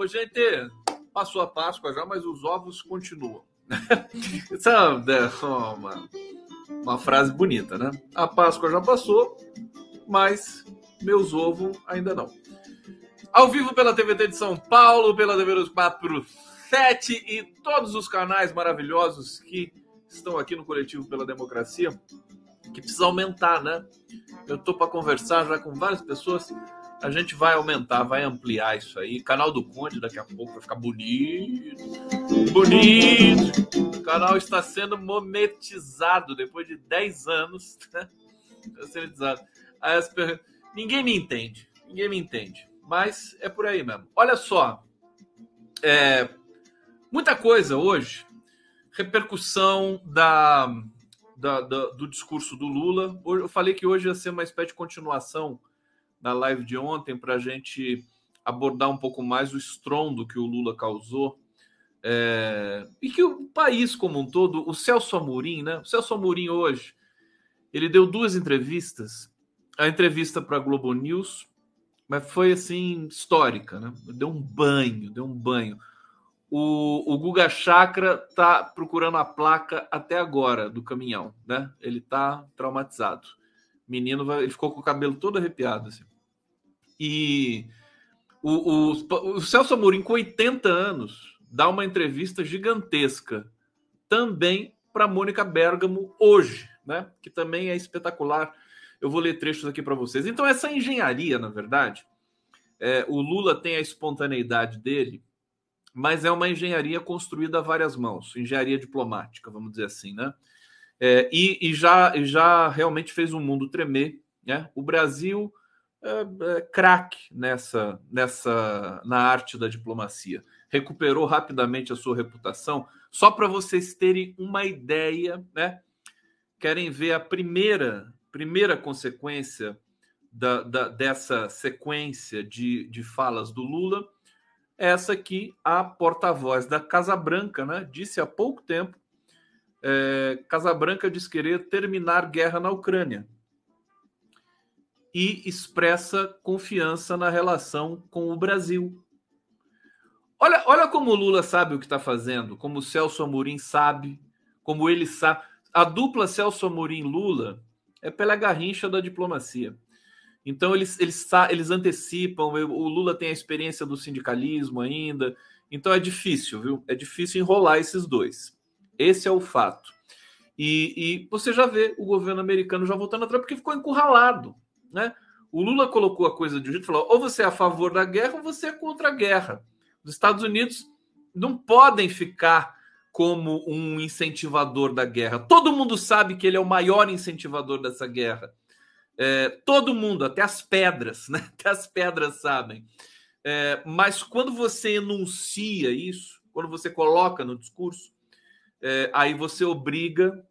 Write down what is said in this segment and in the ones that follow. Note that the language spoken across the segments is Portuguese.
Ô, gente, passou a Páscoa já, mas os ovos continuam. Essa é uma, uma frase bonita, né? A Páscoa já passou, mas meus ovos ainda não. Ao vivo pela TVT de São Paulo, pela TV dos 47 e todos os canais maravilhosos que estão aqui no Coletivo pela Democracia, que precisa aumentar, né? Eu tô para conversar já com várias pessoas. A gente vai aumentar, vai ampliar isso aí. Canal do Conde daqui a pouco vai ficar bonito. Bonito. O canal está sendo monetizado depois de 10 anos. Né? Monetizado. Aí as per... Ninguém me entende. Ninguém me entende. Mas é por aí mesmo. Olha só. É... Muita coisa hoje. Repercussão da da, da, do discurso do Lula. Eu falei que hoje ia ser uma espécie de continuação da live de ontem para a gente abordar um pouco mais o estrondo que o Lula causou é, e que o país como um todo, o Celso Amorim, né? O Celso Amorim hoje, ele deu duas entrevistas, a entrevista para a Globo News, mas foi assim histórica, né? Deu um banho, deu um banho. O, o Guga Chakra tá procurando a placa até agora do caminhão, né? Ele tá traumatizado. Menino, vai, ele ficou com o cabelo todo arrepiado, assim. E o, o, o Celso Amorim, com 80 anos, dá uma entrevista gigantesca também para Mônica Bergamo hoje, né? Que também é espetacular. Eu vou ler trechos aqui para vocês. Então, essa engenharia, na verdade, é, o Lula tem a espontaneidade dele mas é uma engenharia construída a várias mãos, engenharia diplomática, vamos dizer assim, né? É, e, e, já, já realmente fez o mundo tremer, né? O Brasil é, é craque nessa, nessa na arte da diplomacia, recuperou rapidamente a sua reputação. Só para vocês terem uma ideia, né? Querem ver a primeira primeira consequência da, da dessa sequência de, de falas do Lula? Essa aqui, a porta-voz da Casa Branca, né, disse há pouco tempo, é, Casa Branca diz querer terminar guerra na Ucrânia e expressa confiança na relação com o Brasil. Olha, olha como o Lula sabe o que está fazendo, como o Celso Amorim sabe, como ele sabe. A dupla Celso Amorim-Lula é pela garrincha da diplomacia. Então eles, eles, eles antecipam, o Lula tem a experiência do sindicalismo ainda, então é difícil, viu? É difícil enrolar esses dois. Esse é o fato. E, e você já vê o governo americano já voltando atrás porque ficou encurralado, né? O Lula colocou a coisa de um jeito falou: ou você é a favor da guerra ou você é contra a guerra. Os Estados Unidos não podem ficar como um incentivador da guerra. Todo mundo sabe que ele é o maior incentivador dessa guerra. É, todo mundo, até as pedras, né? Até as pedras sabem. É, mas quando você enuncia isso, quando você coloca no discurso, é, aí você obriga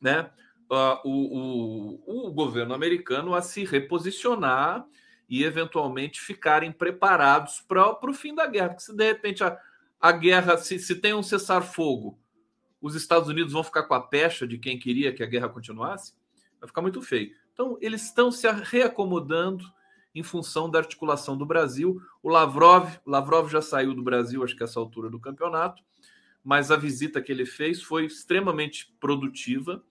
né, uh, o, o, o, governo americano a se reposicionar e eventualmente ficarem preparados para o fim da guerra. Porque se de repente a, a guerra, se, se tem um cessar-fogo, os Estados Unidos vão ficar com a pecha de quem queria que a guerra continuasse, vai ficar muito feio. Então, eles estão se reacomodando em função da articulação do Brasil. O Lavrov, Lavrov já saiu do Brasil, acho que essa altura do campeonato, mas a visita que ele fez foi extremamente produtiva.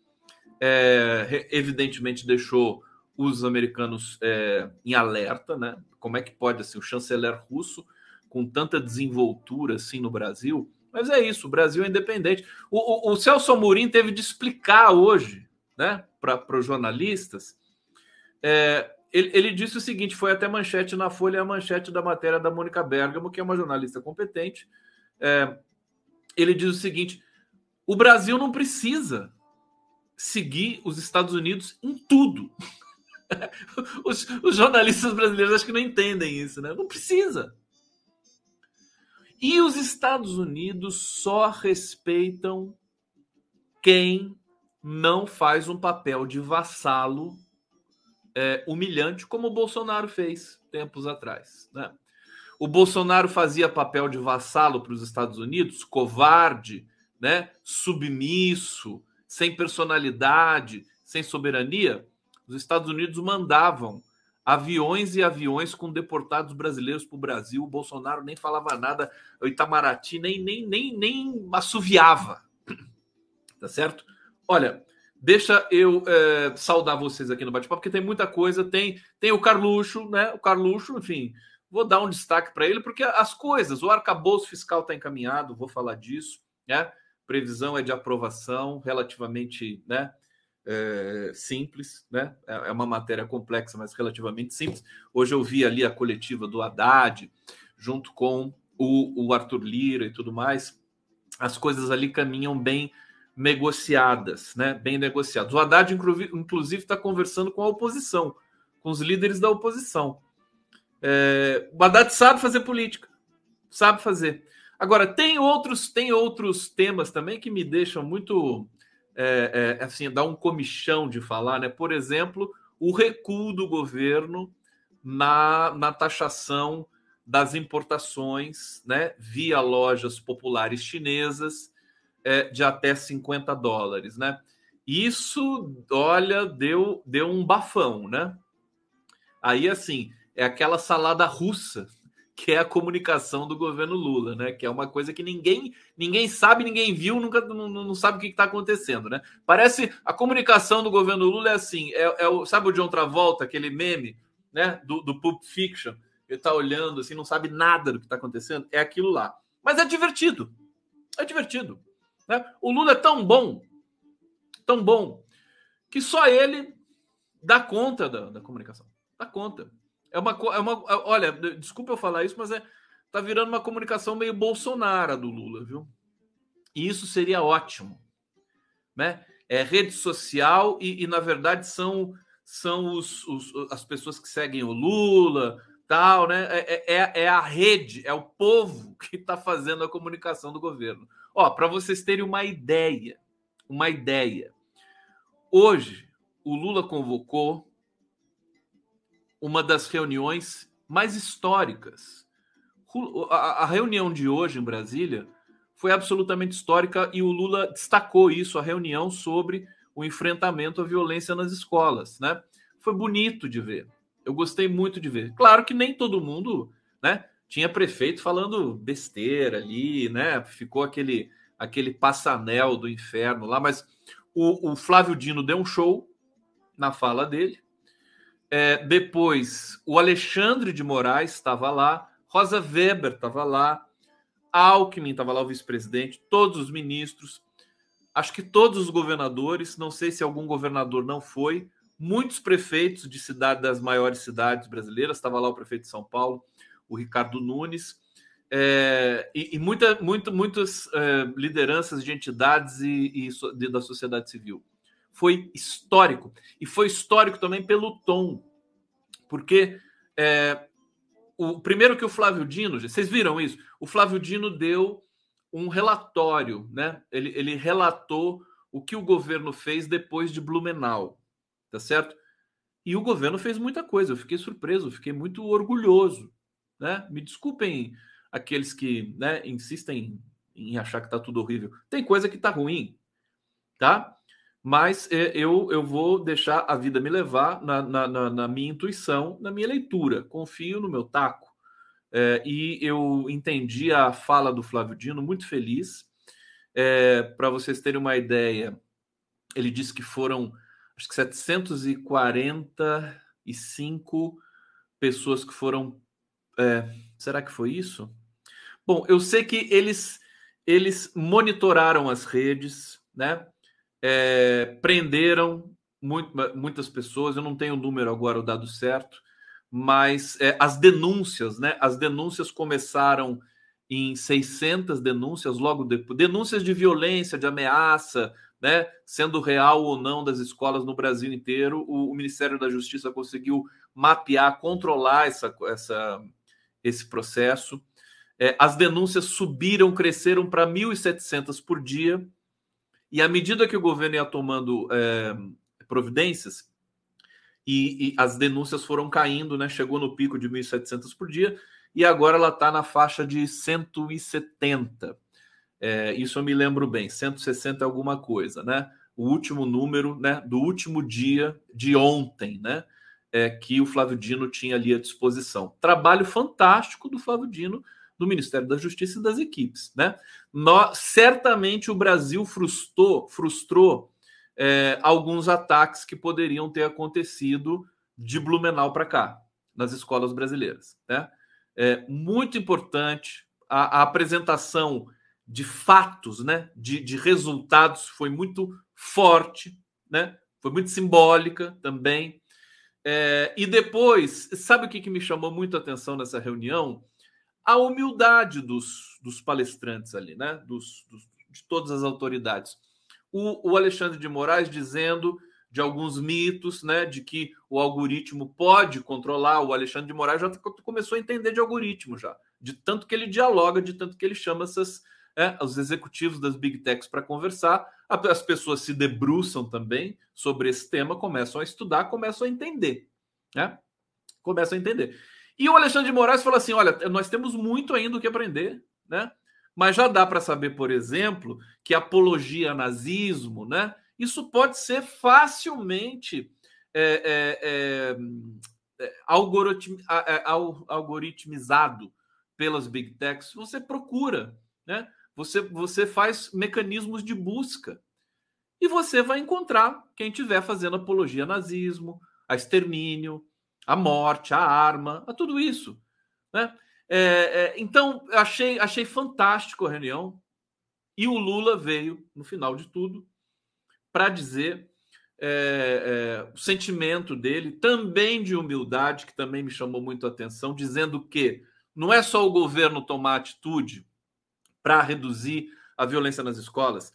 É, evidentemente deixou os americanos é, em alerta, né? Como é que pode assim o chanceler russo com tanta desenvoltura assim no Brasil? Mas é isso, o Brasil é independente. O, o, o Celso Amorim teve de explicar hoje né, para os jornalistas, é, ele, ele, disse o seguinte: foi até manchete na Folha, a manchete da matéria da Mônica Bergamo, que é uma jornalista competente. É, ele diz o seguinte: o Brasil não precisa seguir os Estados Unidos em tudo. os, os, jornalistas brasileiros acho que não entendem isso, né? Não precisa. E os Estados Unidos só respeitam quem não faz um papel de vassalo é, humilhante, como o Bolsonaro fez tempos atrás. Né? O Bolsonaro fazia papel de vassalo para os Estados Unidos, covarde, né? submisso, sem personalidade, sem soberania. Os Estados Unidos mandavam aviões e aviões com deportados brasileiros para o Brasil. O Bolsonaro nem falava nada, o Itamaraty nem, nem, nem, nem assoviava. Tá certo? Olha, deixa eu é, saudar vocês aqui no bate-papo, porque tem muita coisa. Tem, tem o Carluxo, né? O Carluxo, enfim, vou dar um destaque para ele, porque as coisas, o arcabouço fiscal está encaminhado, vou falar disso, né? Previsão é de aprovação relativamente, né? é, simples, né? É, é uma matéria complexa, mas relativamente simples. Hoje eu vi ali a coletiva do Haddad, junto com o, o Arthur Lira e tudo mais. As coisas ali caminham bem negociadas, né? Bem negociadas. O Haddad, inclusive, está conversando com a oposição, com os líderes da oposição. É, o Haddad sabe fazer política, sabe fazer. Agora tem outros tem outros temas também que me deixam muito é, é, assim, dá um comichão de falar, né? Por exemplo, o recuo do governo na, na taxação das importações, né? Via lojas populares chinesas é, de até 50 dólares, né? Isso, olha, deu, deu um bafão, né? Aí, assim, é aquela salada russa que é a comunicação do governo Lula, né? Que é uma coisa que ninguém ninguém sabe, ninguém viu, nunca não, não sabe o que está acontecendo, né? Parece a comunicação do governo Lula é assim, é, é o, sabe o John Travolta, aquele meme, né? Do, do Pulp Fiction, ele está olhando assim, não sabe nada do que está acontecendo, é aquilo lá. Mas é divertido, é divertido. Né? O Lula é tão bom, tão bom, que só ele dá conta da, da comunicação, dá conta. É uma, é uma. É, olha, desculpa eu falar isso, mas é, tá virando uma comunicação meio Bolsonaro do Lula, viu? E isso seria ótimo. Né? É rede social e, e na verdade, são, são os, os, as pessoas que seguem o Lula, tal, né? É, é, é a rede, é o povo que está fazendo a comunicação do governo. Ó, para vocês terem uma ideia, uma ideia. Hoje, o Lula convocou uma das reuniões mais históricas. A, reunião de hoje em Brasília foi absolutamente histórica e o Lula destacou isso, a reunião sobre o enfrentamento à violência nas escolas, né? Foi bonito de ver. Eu gostei muito de ver. Claro que nem todo mundo, né? Tinha prefeito falando besteira ali, né? Ficou aquele aquele passanel do inferno lá, mas o, o Flávio Dino deu um show na fala dele, é, depois, o Alexandre de Moraes estava lá, Rosa Weber estava lá, Alckmin estava lá, o vice-presidente, todos os ministros, acho que todos os governadores, não sei se algum governador não foi, muitos prefeitos de cidade das maiores cidades brasileiras, estava lá o prefeito de São Paulo, o Ricardo Nunes, é, e, e muita, muito, muitas é, lideranças de entidades e, e de, da sociedade civil foi histórico. E foi histórico também pelo tom. Porque é, o primeiro que o Flávio Dino, vocês viram isso? O Flávio Dino deu um relatório, né? Ele, ele relatou o que o governo fez depois de Blumenau, tá certo? E o governo fez muita coisa. Eu fiquei surpreso, fiquei muito orgulhoso, né? Me desculpem aqueles que né, insistem em achar que tá tudo horrível. Tem coisa que tá ruim, tá? Mas é, eu, eu vou deixar a vida me levar na, na, na, na minha intuição, na minha leitura. Confio no meu taco. É, e eu entendi a fala do Flávio Dino, muito feliz. É, Para vocês terem uma ideia, ele disse que foram acho que 745 pessoas que foram. É, será que foi isso? Bom, eu sei que eles, eles monitoraram as redes, né? É, prenderam muito, muitas pessoas, eu não tenho o número agora, o dado certo, mas é, as denúncias, né? As denúncias começaram em 600 denúncias logo depois, denúncias de violência, de ameaça, né? Sendo real ou não das escolas no Brasil inteiro, o, o Ministério da Justiça conseguiu mapear, controlar essa, essa, esse processo. é, as denúncias subiram, cresceram para 1.700 por dia. E à medida que o governo ia tomando é, providências, e, e, as denúncias foram caindo, né? Chegou no pico de 1.700 por dia e agora ela está na faixa de 170. É, isso eu me lembro bem, 160 é alguma coisa, né? O último número, né? Do último dia de ontem, né? É, que o Flávio Dino tinha ali à disposição. Trabalho fantástico do Flávio Dino, do Ministério da Justiça e das equipes, né? Certamente o Brasil frustrou, frustrou é, alguns ataques que poderiam ter acontecido de Blumenau para cá, nas escolas brasileiras. Né? É muito importante a, a apresentação de fatos, né? de, de resultados foi muito forte, né? foi muito simbólica também. É, e depois, sabe o que, que me chamou muito a atenção nessa reunião? A humildade dos, dos palestrantes ali, né? Dos, dos, de todas as autoridades o, o Alexandre de Moraes dizendo de alguns mitos, né, de que o algoritmo pode controlar. O Alexandre de Moraes já começou a entender de algoritmo já, de tanto que ele dialoga, de tanto que ele chama essas, é, os executivos das big techs para conversar. As pessoas se debruçam também sobre esse tema, começam a estudar, começam a entender, né? Começam a entender. E o Alexandre de Moraes falou assim: olha, nós temos muito ainda o que aprender, né? Mas já dá para saber, por exemplo, que apologia a nazismo, né? Isso pode ser facilmente é, é, é, é algoritm, é, algoritmizado pelas big techs. Você procura, né? Você, você faz mecanismos de busca e você vai encontrar quem estiver fazendo apologia a nazismo, a extermínio, a morte, a arma, a tudo isso. Né? É, é, então, achei, achei fantástico a reunião. E o Lula veio, no final de tudo, para dizer é, é, o sentimento dele, também de humildade, que também me chamou muito a atenção, dizendo que não é só o governo tomar atitude para reduzir a violência nas escolas.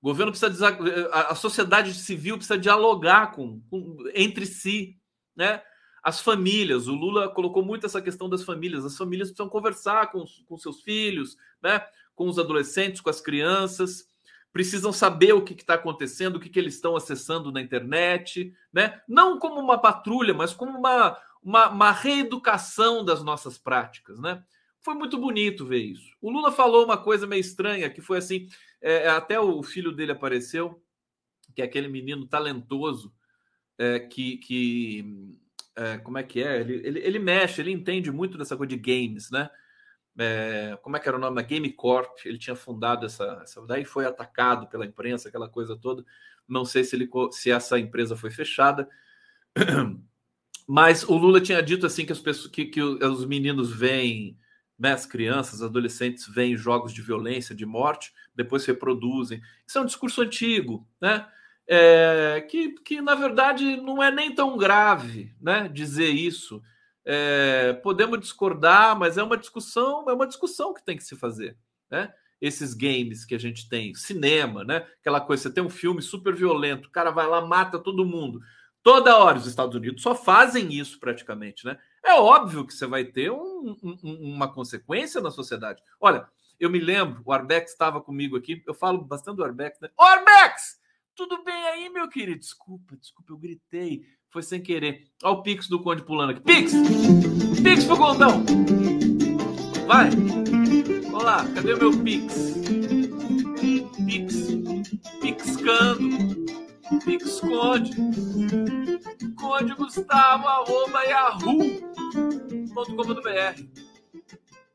O governo precisa a sociedade civil precisa dialogar com, com entre si, né? As famílias. O Lula colocou muito essa questão das famílias. As famílias precisam conversar com, com seus filhos, né? com os adolescentes, com as crianças, precisam saber o que está acontecendo, o que, que eles estão acessando na internet, né? não como uma patrulha, mas como uma, uma, uma reeducação das nossas práticas. Né? Foi muito bonito ver isso. O Lula falou uma coisa meio estranha, que foi assim: é, até o filho dele apareceu, que é aquele menino talentoso, é, que, que é, como é que é? Ele, ele, ele, mexe, ele entende muito dessa coisa de games, né? É, como é que era o nome da Game Corp? Ele tinha fundado essa, essa, daí foi atacado pela imprensa, aquela coisa toda. Não sei se, ele, se essa empresa foi fechada, mas o Lula tinha dito assim que as pessoas, que, que os meninos veem, né, as crianças, adolescentes veem jogos de violência, de morte, depois reproduzem. Isso é um discurso antigo, né? É, que, que, na verdade, não é nem tão grave né, dizer isso. É, podemos discordar, mas é uma discussão, é uma discussão que tem que se fazer. Né? Esses games que a gente tem, cinema, né? Aquela coisa, você tem um filme super violento, o cara vai lá, mata todo mundo. Toda hora os Estados Unidos só fazem isso praticamente, né? É óbvio que você vai ter um, um, uma consequência na sociedade. Olha, eu me lembro, o Arbex estava comigo aqui, eu falo bastante do Arbex, né? Arbex! Tudo bem aí, meu querido? Desculpa, desculpa, eu gritei. Foi sem querer. Olha o Pix do Conde pulando aqui. Pix! Pix pro Gondão! Vai! Vamos lá, cadê o meu Pix? Pix. Pixcando. Pix Conde. Conde Gustavo, arroba yahoo.com.br.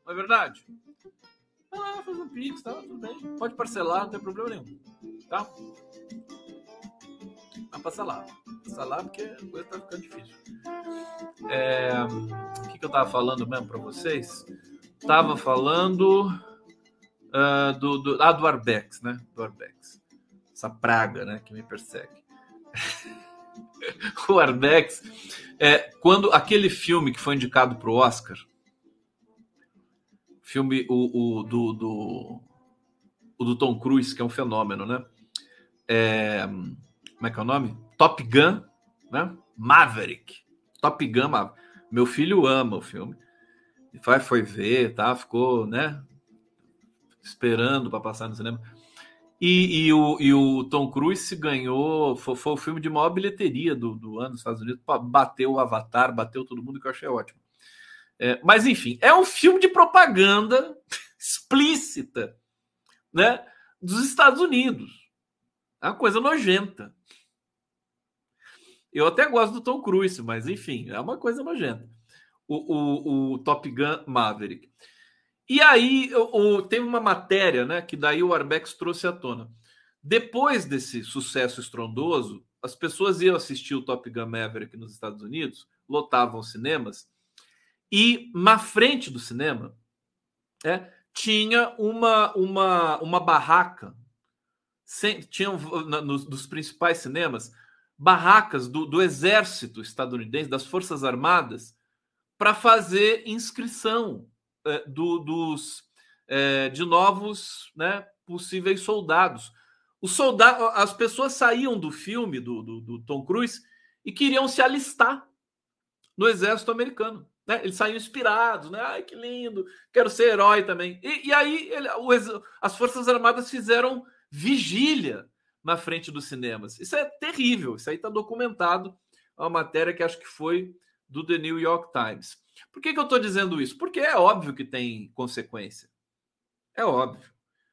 Não é verdade? Ah, faz um Pix, tá? Tudo bem. Pode parcelar, não tem problema nenhum. Tá? Mas passa lá. Passa lá porque a coisa tá ficando difícil. É, o que, que eu tava falando mesmo para vocês? Tava falando uh, do, do, ah, do Arbex, né? Do Arbex. Essa praga, né? Que me persegue. o Arbex, é, quando aquele filme que foi indicado para o Oscar, filme o, o do, do, o do Tom Cruise, que é um fenômeno, né? É, como é que é o nome? Top Gun, né? Maverick. Top Gun Maverick. Meu filho ama o filme. Foi, foi ver, tá? Ficou, né? Esperando para passar no cinema. E, e, o, e o Tom Cruise ganhou, foi, foi, o filme de maior bilheteria do, do ano nos Estados Unidos, bateu o Avatar, bateu todo mundo, que eu achei ótimo. É, mas enfim, é um filme de propaganda explícita, né, dos Estados Unidos. É uma coisa nojenta. Eu até gosto do Tom Cruise, mas enfim, é uma coisa nojenta. O, o, o Top Gun Maverick. E aí o, teve uma matéria, né, que daí o Arbex trouxe à tona. Depois desse sucesso estrondoso, as pessoas iam assistir o Top Gun Maverick nos Estados Unidos, lotavam cinemas, e na frente do cinema é, tinha uma, uma, uma barraca, sem, tinham nos, dos principais cinemas, barracas do, do exército estadunidense, das Forças Armadas, para fazer inscrição é, do, dos é, de novos né, possíveis soldados. Os soldados, as pessoas saíam do filme do, do, do, Tom Cruise e queriam se alistar no exército americano. Né? Eles saíam inspirados, né? Ai, que lindo, quero ser herói também. E, e aí ele, o, as Forças Armadas fizeram vigília na frente dos cinemas. Isso é terrível, isso aí está documentado. É uma matéria que acho que foi do The New York Times. Por que, que eu estou dizendo isso? Porque é óbvio que tem consequência. É óbvio.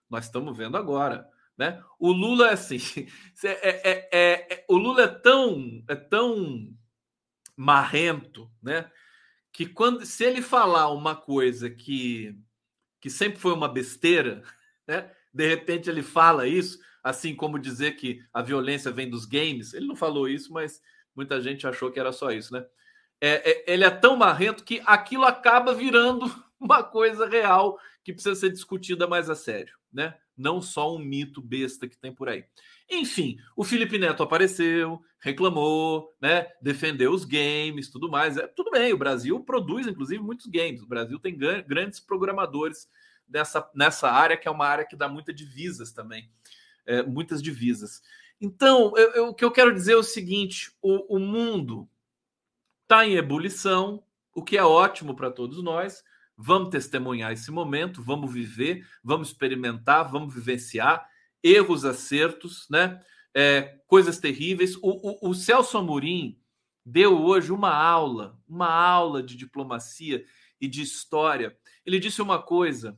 Nós estamos vendo agora. Né? O Lula é assim. É, é, é, é, o Lula é tão, é tão marrento, né? Que quando se ele falar uma coisa que, que sempre foi uma besteira, né? De repente ele fala isso, assim como dizer que a violência vem dos games. Ele não falou isso, mas muita gente achou que era só isso, né? é, é, ele é tão marrento que aquilo acaba virando uma coisa real que precisa ser discutida mais a sério, né? Não só um mito besta que tem por aí. Enfim, o Felipe Neto apareceu, reclamou, né? Defendeu os games, tudo mais. É, tudo bem, o Brasil produz, inclusive, muitos games. O Brasil tem grandes programadores nessa, nessa área, que é uma área que dá muitas divisas também. É, muitas divisas. Então, eu, eu, o que eu quero dizer é o seguinte: o, o mundo está em ebulição, o que é ótimo para todos nós. Vamos testemunhar esse momento, vamos viver, vamos experimentar, vamos vivenciar erros, acertos, né? É, coisas terríveis. O, o, o Celso Amorim deu hoje uma aula, uma aula de diplomacia e de história. Ele disse uma coisa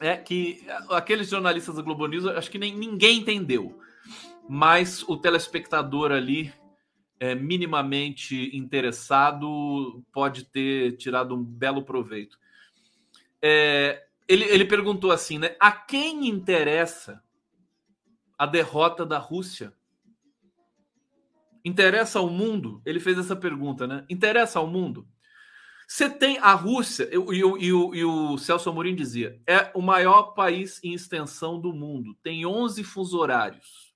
é que aqueles jornalistas da Globo News, acho que nem ninguém entendeu, mas o telespectador ali é, minimamente interessado pode ter tirado um belo proveito. É, ele, ele perguntou assim, né? A quem interessa a derrota da Rússia? Interessa ao mundo? Ele fez essa pergunta, né? Interessa ao mundo? Você tem a Rússia, e, e, e, e o Celso Amorim dizia, é o maior país em extensão do mundo, tem 11 fuso horários.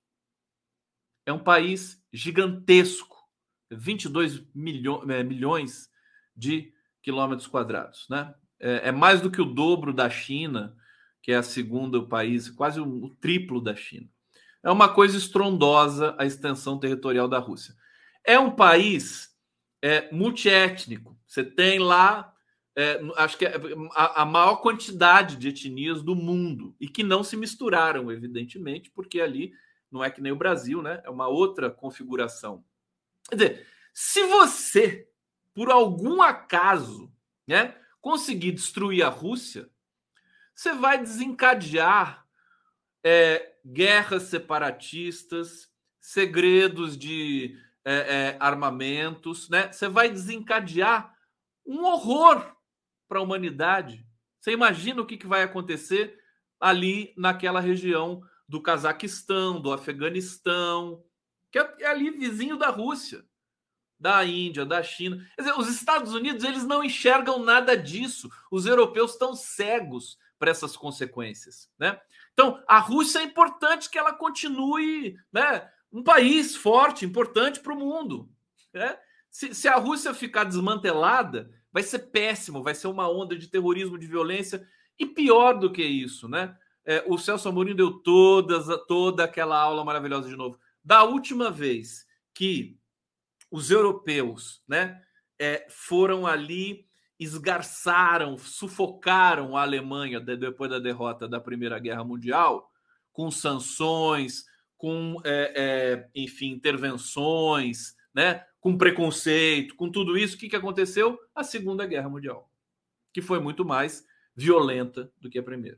É um país gigantesco. 22 milho, é, milhões de quilômetros quadrados. Né? É, é, mais do que o dobro da China, que é a segunda país, quase o, o triplo da China. É uma coisa estrondosa a extensão territorial da Rússia. É um país é, multiétnico. Você tem lá, é, acho que é a, a maior quantidade de etnias do mundo e que não se misturaram, evidentemente, porque ali não é que nem o Brasil, né? É uma outra configuração Quer dizer, se você, por algum acaso, né, conseguir destruir a Rússia, você vai desencadear é, guerras separatistas, segredos de é, é, armamentos, né? Você vai desencadear um horror para a humanidade. Você imagina o que, que vai acontecer ali naquela região do Cazaquistão, do Afeganistão, que é, é ali vizinho da Rússia, da Índia, da China. Quer dizer, os Estados Unidos eles não enxergam nada disso. Os europeus estão cegos para essas consequências, né? Então, a Rússia é importante que ela continue, né? Um país forte, importante para o mundo. Né? Se, se a Rússia ficar desmantelada, vai ser péssimo, vai ser uma onda de terrorismo, de violência. E pior do que isso, né? É, o Celso Amorim deu todas, toda aquela aula maravilhosa de novo. Da última vez que os europeus né, é, foram ali esgarçaram, sufocaram a Alemanha depois da derrota da Primeira Guerra Mundial, com sanções, com, é, é, enfim, intervenções, né? Com preconceito, com tudo isso, o que, que aconteceu? A Segunda Guerra Mundial, que foi muito mais violenta do que a primeira.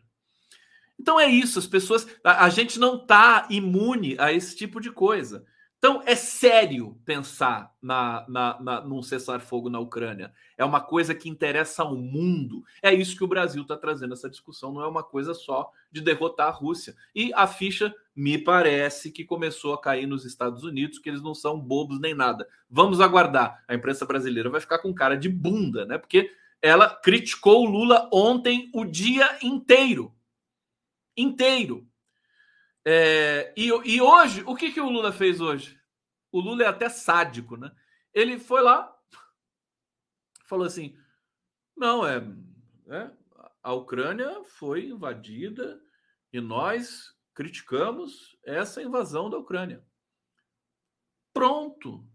Então é isso, as pessoas. A, a gente não está imune a esse tipo de coisa. Então, é sério pensar na, na, na, num cessar-fogo na Ucrânia. É uma coisa que interessa ao mundo. É isso que o Brasil está trazendo essa discussão. Não é uma coisa só de derrotar a Rússia. E a ficha, me parece, que começou a cair nos Estados Unidos, que eles não são bobos nem nada. Vamos aguardar. A imprensa brasileira vai ficar com cara de bunda, né? Porque ela criticou o Lula ontem o dia inteiro. Inteiro. É, e, e, hoje, o que, que o Lula fez hoje? O Lula é até sádico, né? Ele foi lá, falou assim: não, é, é a Ucrânia foi invadida e nós criticamos essa invasão da Ucrânia. Pronto.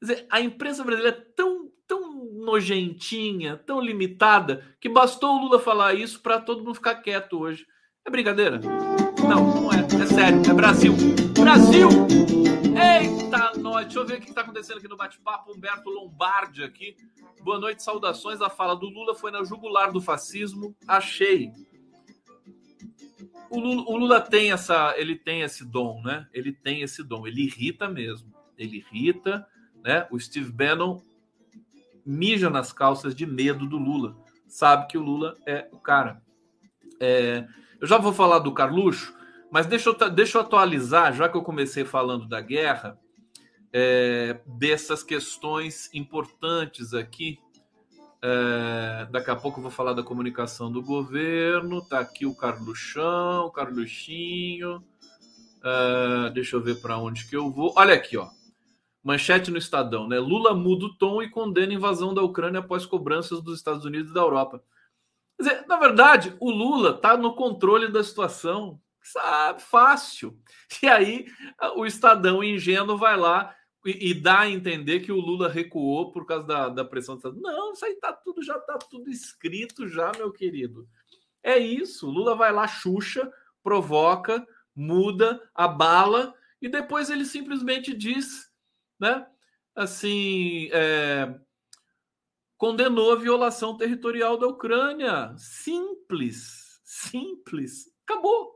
Dizer, a imprensa brasileira é tão, tão nojentinha, tão limitada, que bastou o Lula falar isso para todo mundo ficar quieto hoje. É brincadeira? Não, não é. Sério. É Brasil. Brasil! Eita, nós. Deixa eu ver o que está acontecendo aqui no bate-papo. Humberto Lombardi aqui. Boa noite, saudações. A fala do Lula foi na jugular do fascismo. Achei. O Lula, o Lula tem essa, ele tem esse dom, né? Ele tem esse dom. Ele irrita mesmo. Ele irrita, né? O Steve Bannon mija nas calças de medo do Lula. Sabe que o Lula é o cara. É, eu já vou falar do Carluxo, mas deixa eu, deixa eu atualizar, já que eu comecei falando da guerra, é, dessas questões importantes aqui. É, daqui a pouco eu vou falar da comunicação do governo. Tá aqui o Carluxão, o Carluxinho. É, deixa eu ver para onde que eu vou. Olha aqui, ó. Manchete no Estadão, né? Lula muda o tom e condena a invasão da Ucrânia após cobranças dos Estados Unidos e da Europa. Quer dizer, na verdade, o Lula está no controle da situação, sabe, fácil. E aí o Estadão ingênuo vai lá e, e dá a entender que o Lula recuou por causa da, da pressão do Estado. Não, isso aí tá tudo, já está tudo escrito já, meu querido. É isso. Lula vai lá, Xuxa, provoca, muda, abala, e depois ele simplesmente diz, né? Assim, é, condenou a violação territorial da Ucrânia. Simples, simples. Acabou.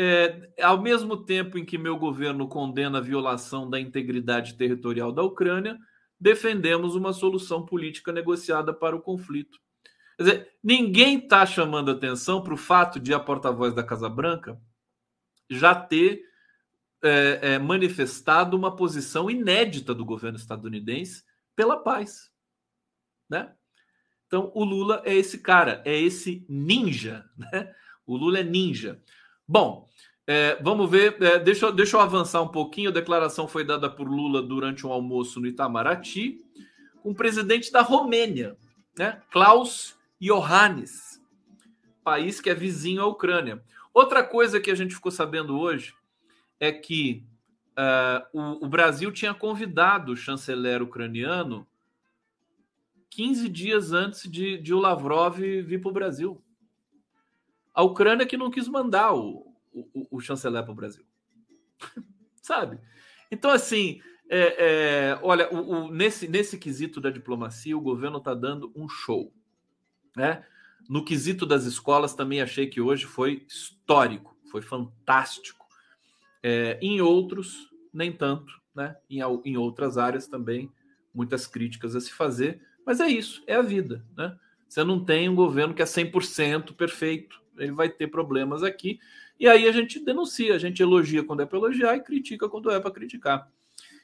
É, ao mesmo tempo em que meu governo condena a violação da integridade territorial da Ucrânia, defendemos uma solução política negociada para o conflito. Quer dizer, ninguém está chamando atenção para o fato de a porta-voz da Casa Branca já ter é, é, manifestado uma posição inédita do governo estadunidense pela paz né? Então, o Lula é esse cara, é esse ninja, né? O Lula é ninja. Bom, é, vamos ver, é, deixa, deixa eu avançar um pouquinho. A declaração foi dada por Lula durante um almoço no Itamaraty, com o presidente da Romênia, né? Klaus Iohannis, país que é vizinho à Ucrânia. Outra coisa que a gente ficou sabendo hoje é que uh, o, o Brasil tinha convidado o chanceler ucraniano 15 dias antes de, de o Lavrov vir para o Brasil. A Ucrânia que não quis mandar o, o, o chanceler para o Brasil. Sabe? Então, assim, é, é, olha, o, o, nesse, nesse quesito da diplomacia, o governo está dando um show. Né? No quesito das escolas, também achei que hoje foi histórico, foi fantástico. É, em outros, nem tanto, né? Em, em outras áreas também, muitas críticas a se fazer, mas é isso, é a vida, né? Você não tem um governo que é 100% perfeito, ele vai ter problemas aqui. E aí a gente denuncia, a gente elogia quando é para elogiar e critica quando é para criticar.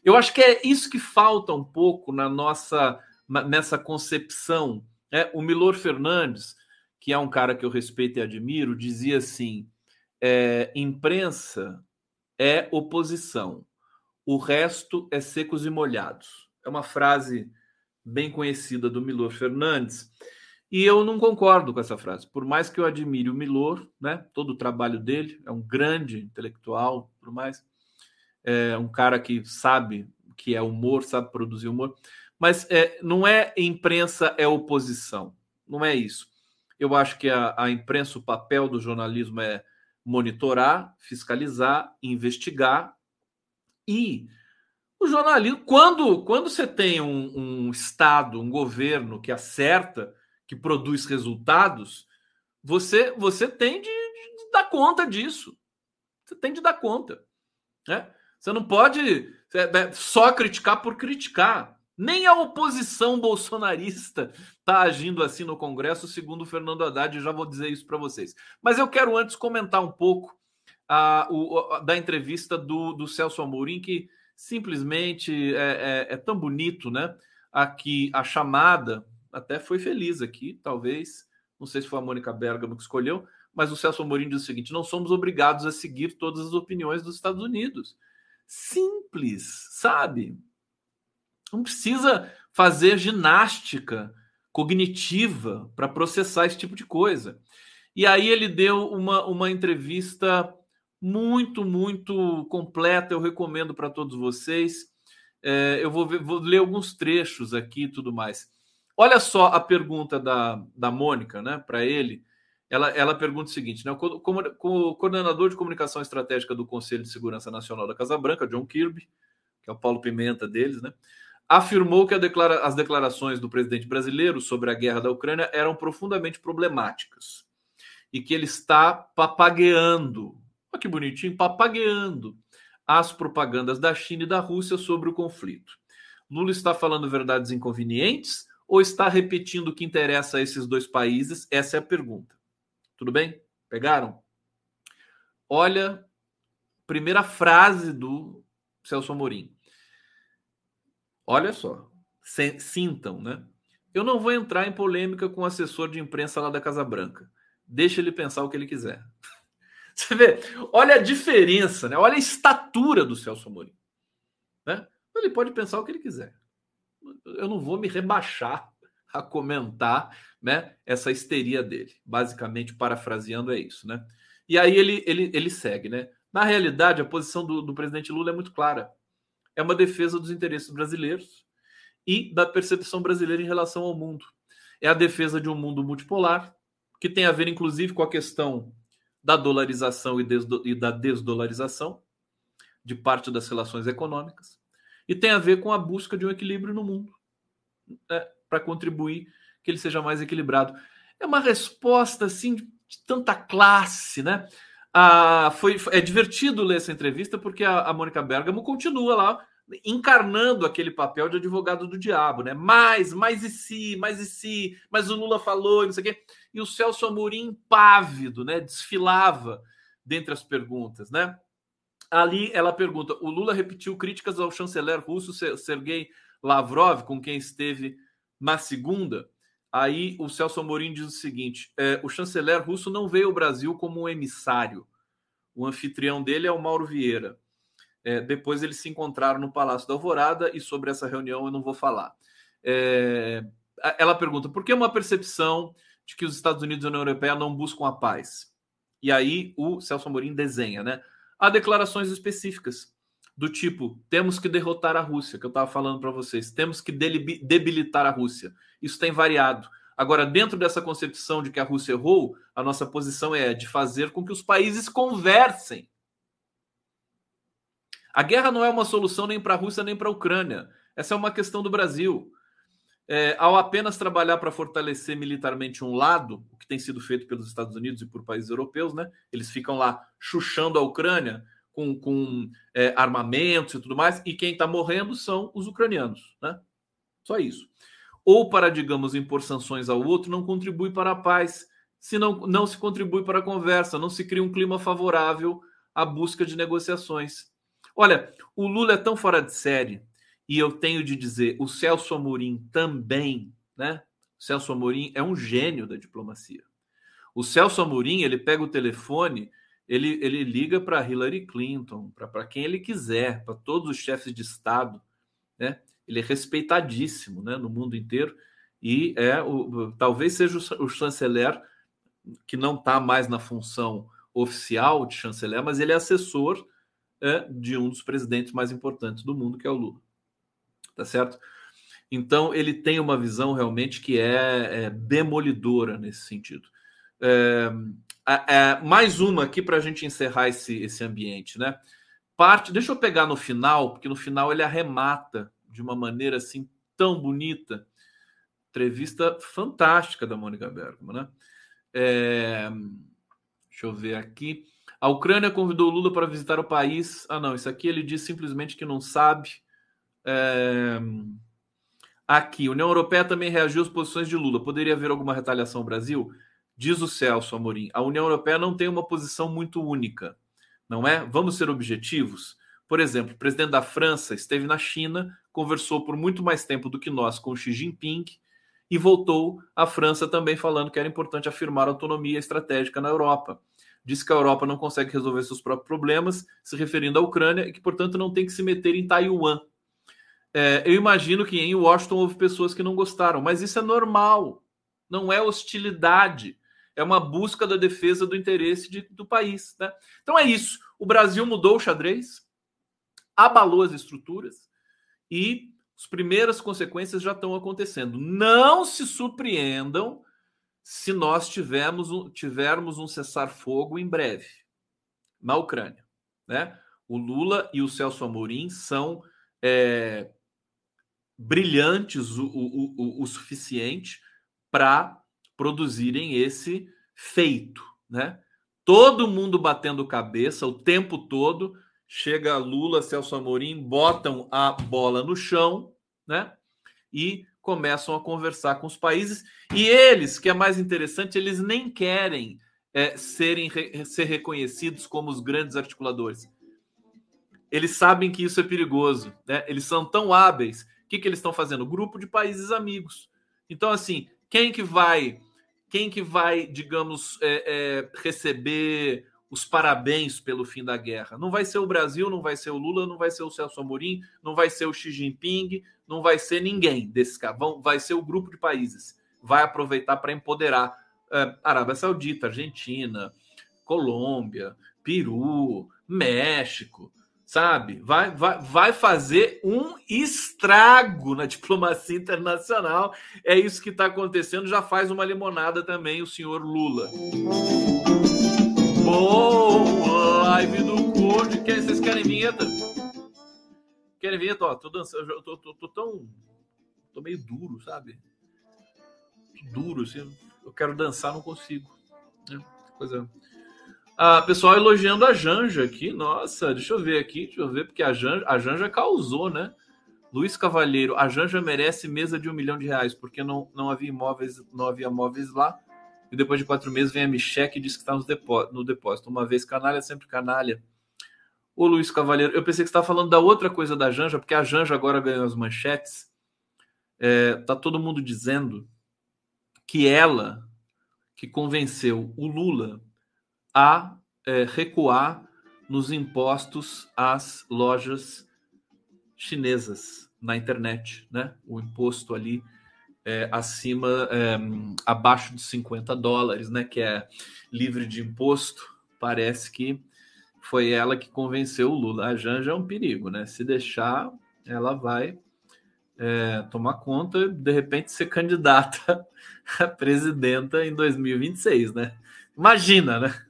Eu acho que é isso que falta um pouco na nossa nessa concepção. Né? O Milor Fernandes, que é um cara que eu respeito e admiro, dizia assim: é, imprensa é oposição, o resto é secos e molhados. É uma frase bem conhecida do Milor Fernandes. E eu não concordo com essa frase. Por mais que eu admire o Milor, né, todo o trabalho dele, é um grande intelectual, por mais é um cara que sabe que é humor, sabe produzir humor. Mas é, não é imprensa, é oposição. Não é isso. Eu acho que a, a imprensa, o papel do jornalismo é monitorar, fiscalizar, investigar e o jornalismo, quando, quando você tem um, um Estado, um governo que acerta, que produz resultados, você, você tem de, de dar conta disso. Você tem de dar conta. Né? Você não pode né, só criticar por criticar. Nem a oposição bolsonarista está agindo assim no Congresso, segundo o Fernando Haddad, já vou dizer isso para vocês. Mas eu quero antes comentar um pouco a, o, a, da entrevista do, do Celso Amorim, que simplesmente é, é, é, tão bonito, né? Aqui a chamada até foi feliz aqui, talvez. Não sei se foi a Mônica Bergamo que escolheu, mas o Celso Amorim diz o seguinte: não somos obrigados a seguir todas as opiniões dos Estados Unidos. Simples, sabe? Não precisa fazer ginástica cognitiva para processar esse tipo de coisa. E aí ele deu uma, uma entrevista muito, muito completa. Eu recomendo para todos vocês. É, eu vou, ver, vou, ler alguns trechos aqui e tudo mais. Olha só a pergunta da, da Mônica, né, para ele. Ela, ela pergunta o seguinte: né, o, o, coordenador de comunicação estratégica do Conselho de Segurança Nacional da Casa Branca, John Kirby, que é o Paulo Pimenta deles, né, afirmou que declara, as declarações do presidente brasileiro sobre a guerra da Ucrânia eram profundamente problemáticas e que ele está papagueando Olha que bonitinho, papagueando as propagandas da China e da Rússia sobre o conflito. Lula está falando verdades inconvenientes ou está repetindo o que interessa a esses dois países? Essa é a pergunta. Tudo bem? Pegaram? Olha, primeira frase do Celso Amorim. Olha só, sintam, né? Eu não vou entrar em polêmica com o assessor de imprensa lá da Casa Branca. Deixa ele pensar o que ele quiser. Você vê, olha a diferença, né? olha a estatura do Celso Amorim. Né? Ele pode pensar o que ele quiser. Eu não vou me rebaixar a comentar né, essa histeria dele. Basicamente, parafraseando, é isso. Né? E aí ele, ele, ele segue. Né? Na realidade, a posição do, do presidente Lula é muito clara. É uma defesa dos interesses brasileiros e da percepção brasileira em relação ao mundo. É a defesa de um mundo multipolar, que tem a ver, inclusive, com a questão da dolarização e, desdo, e da desdolarização de parte das relações econômicas e tem a ver com a busca de um equilíbrio no mundo né, para contribuir que ele seja mais equilibrado. É uma resposta assim de, tanta classe, né? Ah, foi, é divertido ler essa entrevista porque a, a Mônica Bergamo continua lá encarnando aquele papel de advogado do diabo, né? Mais, mais e se, mais e se, mas o Lula falou e não sei o quê. E o Celso Amorim, pávido, né? Desfilava dentre as perguntas, né? Ali ela pergunta: o Lula repetiu críticas ao chanceler russo Sergei Lavrov, com quem esteve na segunda. Aí o Celso Amorim diz o seguinte: é, o chanceler russo não veio ao Brasil como um emissário. O anfitrião dele é o Mauro Vieira. É, depois eles se encontraram no Palácio da Alvorada e sobre essa reunião eu não vou falar. É, ela pergunta por que uma percepção de que os Estados Unidos e a União Europeia não buscam a paz? E aí o Celso Amorim desenha, né? Há declarações específicas do tipo: temos que derrotar a Rússia, que eu estava falando para vocês, temos que debilitar a Rússia. Isso tem variado. Agora, dentro dessa concepção de que a Rússia errou, a nossa posição é de fazer com que os países conversem a guerra não é uma solução nem para a Rússia nem para a Ucrânia. Essa é uma questão do Brasil. É, ao apenas trabalhar para fortalecer militarmente um lado, o que tem sido feito pelos Estados Unidos e por países europeus, né? Eles ficam lá chuchando a Ucrânia com, com é, armamentos e tudo mais, e quem está morrendo são os ucranianos, né? Só isso. Ou para, digamos, impor sanções ao outro, não contribui para a paz. Se não, não se contribui para a conversa, não se cria um clima favorável à busca de negociações. Olha, o Lula é tão fora de série, e eu tenho de dizer, o Celso Amorim também, né? O Celso Amorim é um gênio da diplomacia. O Celso Amorim, ele pega o telefone, ele, ele liga para Hillary Clinton, para quem ele quiser, para todos os chefes de Estado, né? Ele é respeitadíssimo, né, no mundo inteiro e é o, talvez seja o, o chanceler que não está mais na função oficial de chanceler, mas ele é assessor é, de um dos presidentes mais importantes do mundo, que é o Lula. Tá certo? Então, ele tem uma visão realmente que é, é demolidora nesse sentido. É, é, mais uma aqui para a gente encerrar esse, esse ambiente, né? Parte, deixa eu pegar no final, porque no final ele arremata de uma maneira assim tão bonita. Entrevista fantástica da Mônica Bergman, né? É, deixa eu ver aqui. A Ucrânia convidou Lula para visitar o país. Ah, não, isso aqui ele diz simplesmente que não sabe. É... Aqui, União Europeia também reagiu às posições de Lula. Poderia haver alguma retaliação ao Brasil? Diz o Celso Amorim. A União Europeia não tem uma posição muito única, não é? Vamos ser objetivos? Por exemplo, o presidente da França esteve na China, conversou por muito mais tempo do que nós com Xi Jinping e voltou à França também falando que era importante afirmar autonomia estratégica na Europa. Disse que a Europa não consegue resolver seus próprios problemas, se referindo à Ucrânia, e que, portanto, não tem que se meter em Taiwan. É, eu imagino que em Washington houve pessoas que não gostaram, mas isso é normal, não é hostilidade é uma busca da defesa do interesse de, do país. Né? Então é isso. O Brasil mudou o xadrez, abalou as estruturas e as primeiras consequências já estão acontecendo. Não se surpreendam se nós tivermos um, tivermos um cessar-fogo em breve na Ucrânia. Né? O Lula e o Celso Amorim são é, brilhantes o, o, o, o suficiente para produzirem esse feito, né? Todo mundo batendo cabeça o tempo todo. Chega Lula, Celso Amorim, botam a bola no chão, né? E começam a conversar com os países. E eles, que é mais interessante, eles nem querem é, serem ser reconhecidos como os grandes articuladores. Eles sabem que isso é perigoso, né? Eles são tão hábeis. O que, que eles estão fazendo? Grupo de países amigos. Então, assim, quem que vai, quem que vai, digamos, é, é, receber os parabéns pelo fim da guerra? Não vai ser o Brasil, não vai ser o Lula, não vai ser o Celso Amorim, não vai ser o Xi Jinping, não vai ser ninguém desses caras. vai ser o grupo de países. Vai aproveitar para empoderar é, Arábia Saudita, Argentina, Colômbia, Peru, México, sabe? Vai, vai, vai fazer um estrago na diplomacia internacional. É isso que está acontecendo. Já faz uma limonada também o senhor Lula. Boa live do. Quer, vocês querem vinheta? Querem vinheta? Ó, tô dançando. Eu tô, tô, tô tão. Tô meio duro, sabe? Duro, assim. Eu quero dançar, não consigo. Né? Coisa. Ah, pessoal elogiando a Janja aqui. Nossa, deixa eu ver aqui, deixa eu ver, porque a Janja, a Janja causou, né? Luiz Cavalheiro, a Janja merece mesa de um milhão de reais, porque não, não havia imóveis, não havia móveis lá. E depois de quatro meses vem a Micheque e diz que está no depósito. Uma vez canalha, sempre canalha. Ô Luiz Cavalheiro, eu pensei que estava falando da outra coisa da Janja, porque a Janja agora ganhou as manchetes. É, tá todo mundo dizendo que ela que convenceu o Lula a é, recuar nos impostos às lojas chinesas na internet, né? O imposto ali é, acima, é, abaixo de 50 dólares, né? Que é livre de imposto. Parece que foi ela que convenceu o Lula. A Janja é um perigo, né? Se deixar, ela vai é, tomar conta, de repente ser candidata a presidenta em 2026, né? Imagina, né?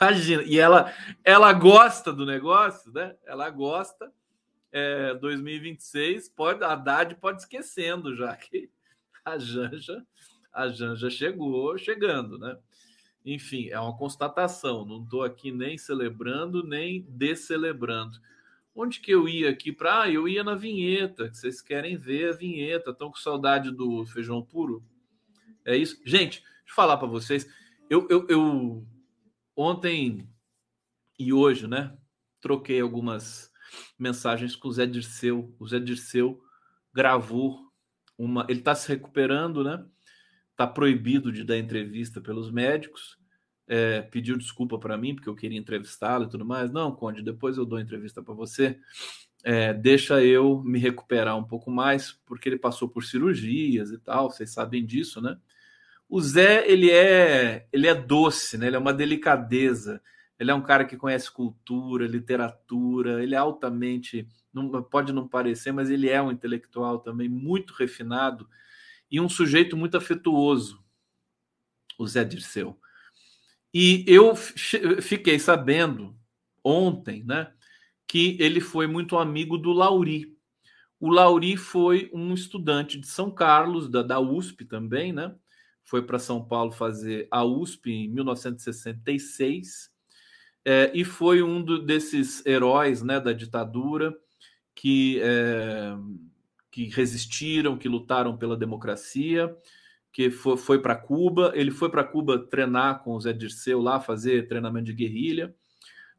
Imagina. E ela, ela gosta do negócio, né? Ela gosta. É, 2026, pode, a Haddad pode esquecendo já que a Janja, a Janja chegou chegando, né? Enfim, é uma constatação. Não estou aqui nem celebrando, nem descelebrando. Onde que eu ia aqui para? Ah, eu ia na vinheta, que vocês querem ver a vinheta. Estão com saudade do feijão puro? É isso? Gente, deixa eu falar para vocês. Eu, eu, eu Ontem e hoje, né? Troquei algumas mensagens com o Zé Dirceu. O Zé Dirceu gravou uma. Ele está se recuperando, né? Está proibido de dar entrevista pelos médicos. É, pediu desculpa para mim porque eu queria entrevistá-lo e tudo mais. Não, Conde, depois eu dou entrevista para você. É, deixa eu me recuperar um pouco mais, porque ele passou por cirurgias e tal, vocês sabem disso, né? O Zé, ele é, ele é doce, né? Ele é uma delicadeza. Ele é um cara que conhece cultura, literatura, ele é altamente, não, pode não parecer, mas ele é um intelectual também muito refinado e um sujeito muito afetuoso, o Zé Dirceu. E eu fiquei sabendo ontem, né, que ele foi muito amigo do Lauri. O Lauri foi um estudante de São Carlos, da, da USP também, né? Foi para São Paulo fazer a USP em 1966 é, e foi um do, desses heróis né, da ditadura que, é, que resistiram, que lutaram pela democracia, que foi, foi para Cuba. Ele foi para Cuba treinar com o Zé Dirceu lá, fazer treinamento de guerrilha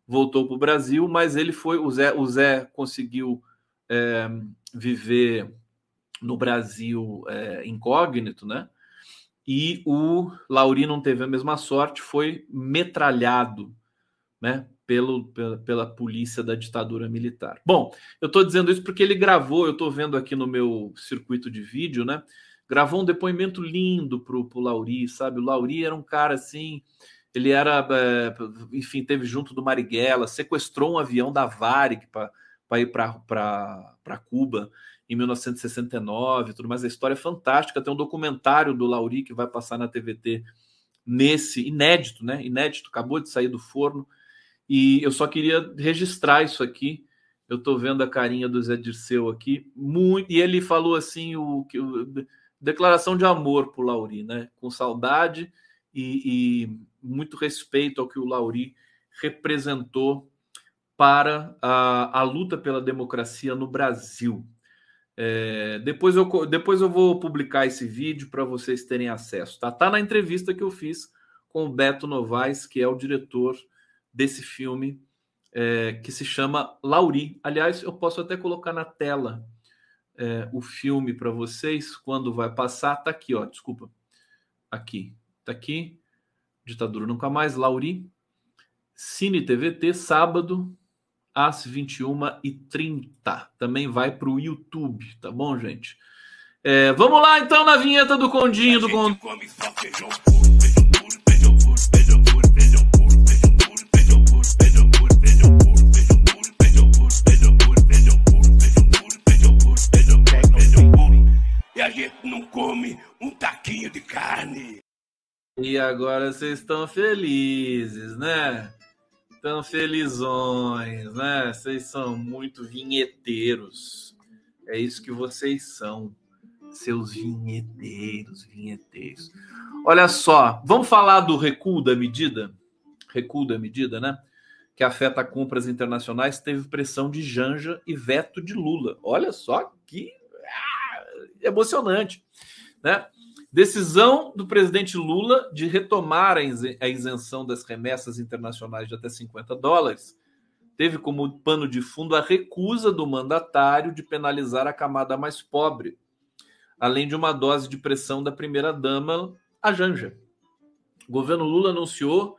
voltou para o Brasil, mas ele foi. O Zé, o Zé conseguiu é, viver no Brasil é, incógnito, né? E o Lauri não teve a mesma sorte, foi metralhado, né? Pelo, pela, pela polícia da ditadura militar. Bom, eu estou dizendo isso porque ele gravou, eu estou vendo aqui no meu circuito de vídeo, né? Gravou um depoimento lindo para o Lauri, sabe? O Lauri era um cara assim ele era, é, enfim, teve junto do Marighella, sequestrou um avião da Varig para ir para Cuba em 1969, tudo mais. A história é fantástica. Tem um documentário do Lauri que vai passar na TVT nesse inédito, né? Inédito, acabou de sair do forno. E eu só queria registrar isso aqui. Eu estou vendo a carinha do Zé Dirceu aqui, muito, e ele falou assim o que declaração de amor para o Lauri, né? Com saudade e, e muito respeito ao que o Lauri representou para a, a luta pela democracia no Brasil. É, depois, eu, depois eu vou publicar esse vídeo para vocês terem acesso. Tá? tá na entrevista que eu fiz com o Beto Novaes, que é o diretor desse filme é, que se chama Lauri. Aliás, eu posso até colocar na tela é, o filme para vocês quando vai passar. Tá aqui, ó. Desculpa. Aqui. Tá aqui. Ditadura Nunca Mais, Lauri. Cine TVT, sábado, às 21h30. Também vai para o YouTube, tá bom, gente? É, vamos lá, então, na vinheta do Condinho. do Condinho. E a gente não come um taquinho de carne. E agora vocês estão felizes, né? Estão felizões, né? Vocês são muito vinheteiros. É isso que vocês são. Seus vinheteiros, vinheteiros. Olha só, vamos falar do recuo da medida? Recuo da medida, né? Que afeta compras internacionais, teve pressão de Janja e veto de Lula. Olha só que ah, emocionante, né? Decisão do presidente Lula de retomar a isenção das remessas internacionais de até 50 dólares teve como pano de fundo a recusa do mandatário de penalizar a camada mais pobre, além de uma dose de pressão da primeira-dama, a Janja. O governo Lula anunciou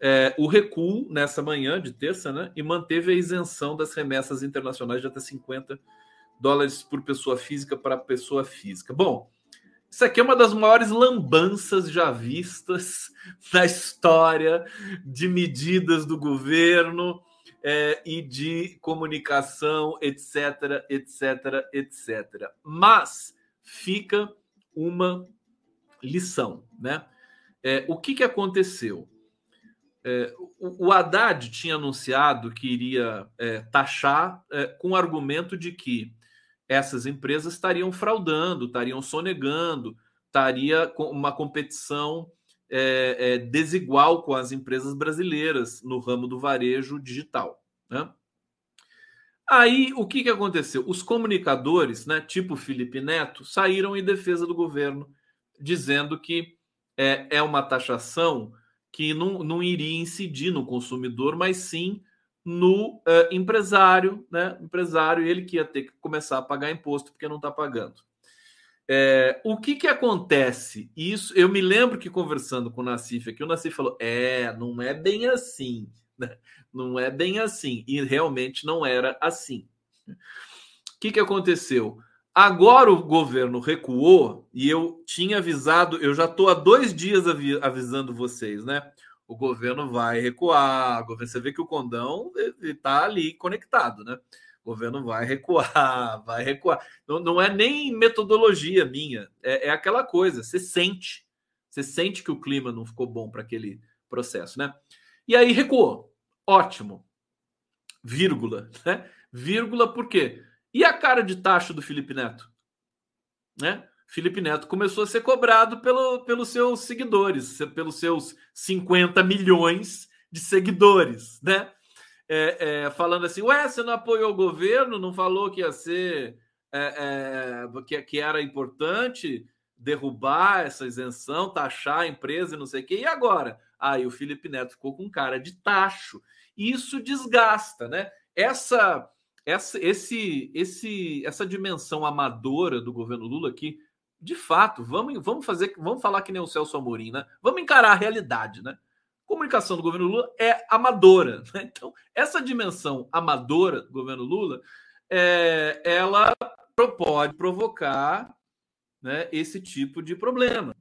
é, o recuo nessa manhã de terça né, e manteve a isenção das remessas internacionais de até 50 dólares por pessoa física para pessoa física. Bom, isso aqui é uma das maiores lambanças já vistas na história de medidas do governo é, e de comunicação, etc, etc, etc. Mas fica uma lição, né? É, o que, que aconteceu? É, o, o Haddad tinha anunciado que iria é, taxar é, com o argumento de que essas empresas estariam fraudando, estariam sonegando, estaria uma competição é, é, desigual com as empresas brasileiras no ramo do varejo digital. Né? Aí o que, que aconteceu? Os comunicadores, né, tipo Felipe Neto, saíram em defesa do governo, dizendo que é, é uma taxação que não, não iria incidir no consumidor, mas sim no uh, empresário, né? Empresário, ele que ia ter que começar a pagar imposto porque não está pagando. É, o que que acontece? Isso eu me lembro que conversando com o Nassif aqui, o Nassif falou: é, não é bem assim, né? não é bem assim, e realmente não era assim. O que, que aconteceu? Agora o governo recuou e eu tinha avisado, eu já estou há dois dias avisando vocês, né? O governo vai recuar. Você vê que o condão está ali conectado, né? O governo vai recuar, vai recuar. Não, não é nem metodologia minha, é, é aquela coisa, você sente. Você sente que o clima não ficou bom para aquele processo, né? E aí recuou. Ótimo. Vírgula, né? Vírgula por quê? E a cara de taxa do Felipe Neto? Né? Felipe Neto começou a ser cobrado pelo, pelos seus seguidores, pelos seus 50 milhões de seguidores, né? É, é, falando assim, ué, você não apoiou o governo, não falou que ia ser é, é que, que era importante derrubar essa isenção, taxar a empresa e não sei o quê. E agora? Aí o Felipe Neto ficou com cara de tacho. Isso desgasta, né? Essa, essa, esse, esse, essa dimensão amadora do governo Lula que de fato, vamos, vamos fazer, vamos falar que nem o Celso Amorim, né? Vamos encarar a realidade, né? A comunicação do governo Lula é amadora, né? Então, essa dimensão amadora do governo Lula, é, ela pode provocar né, esse tipo de problema.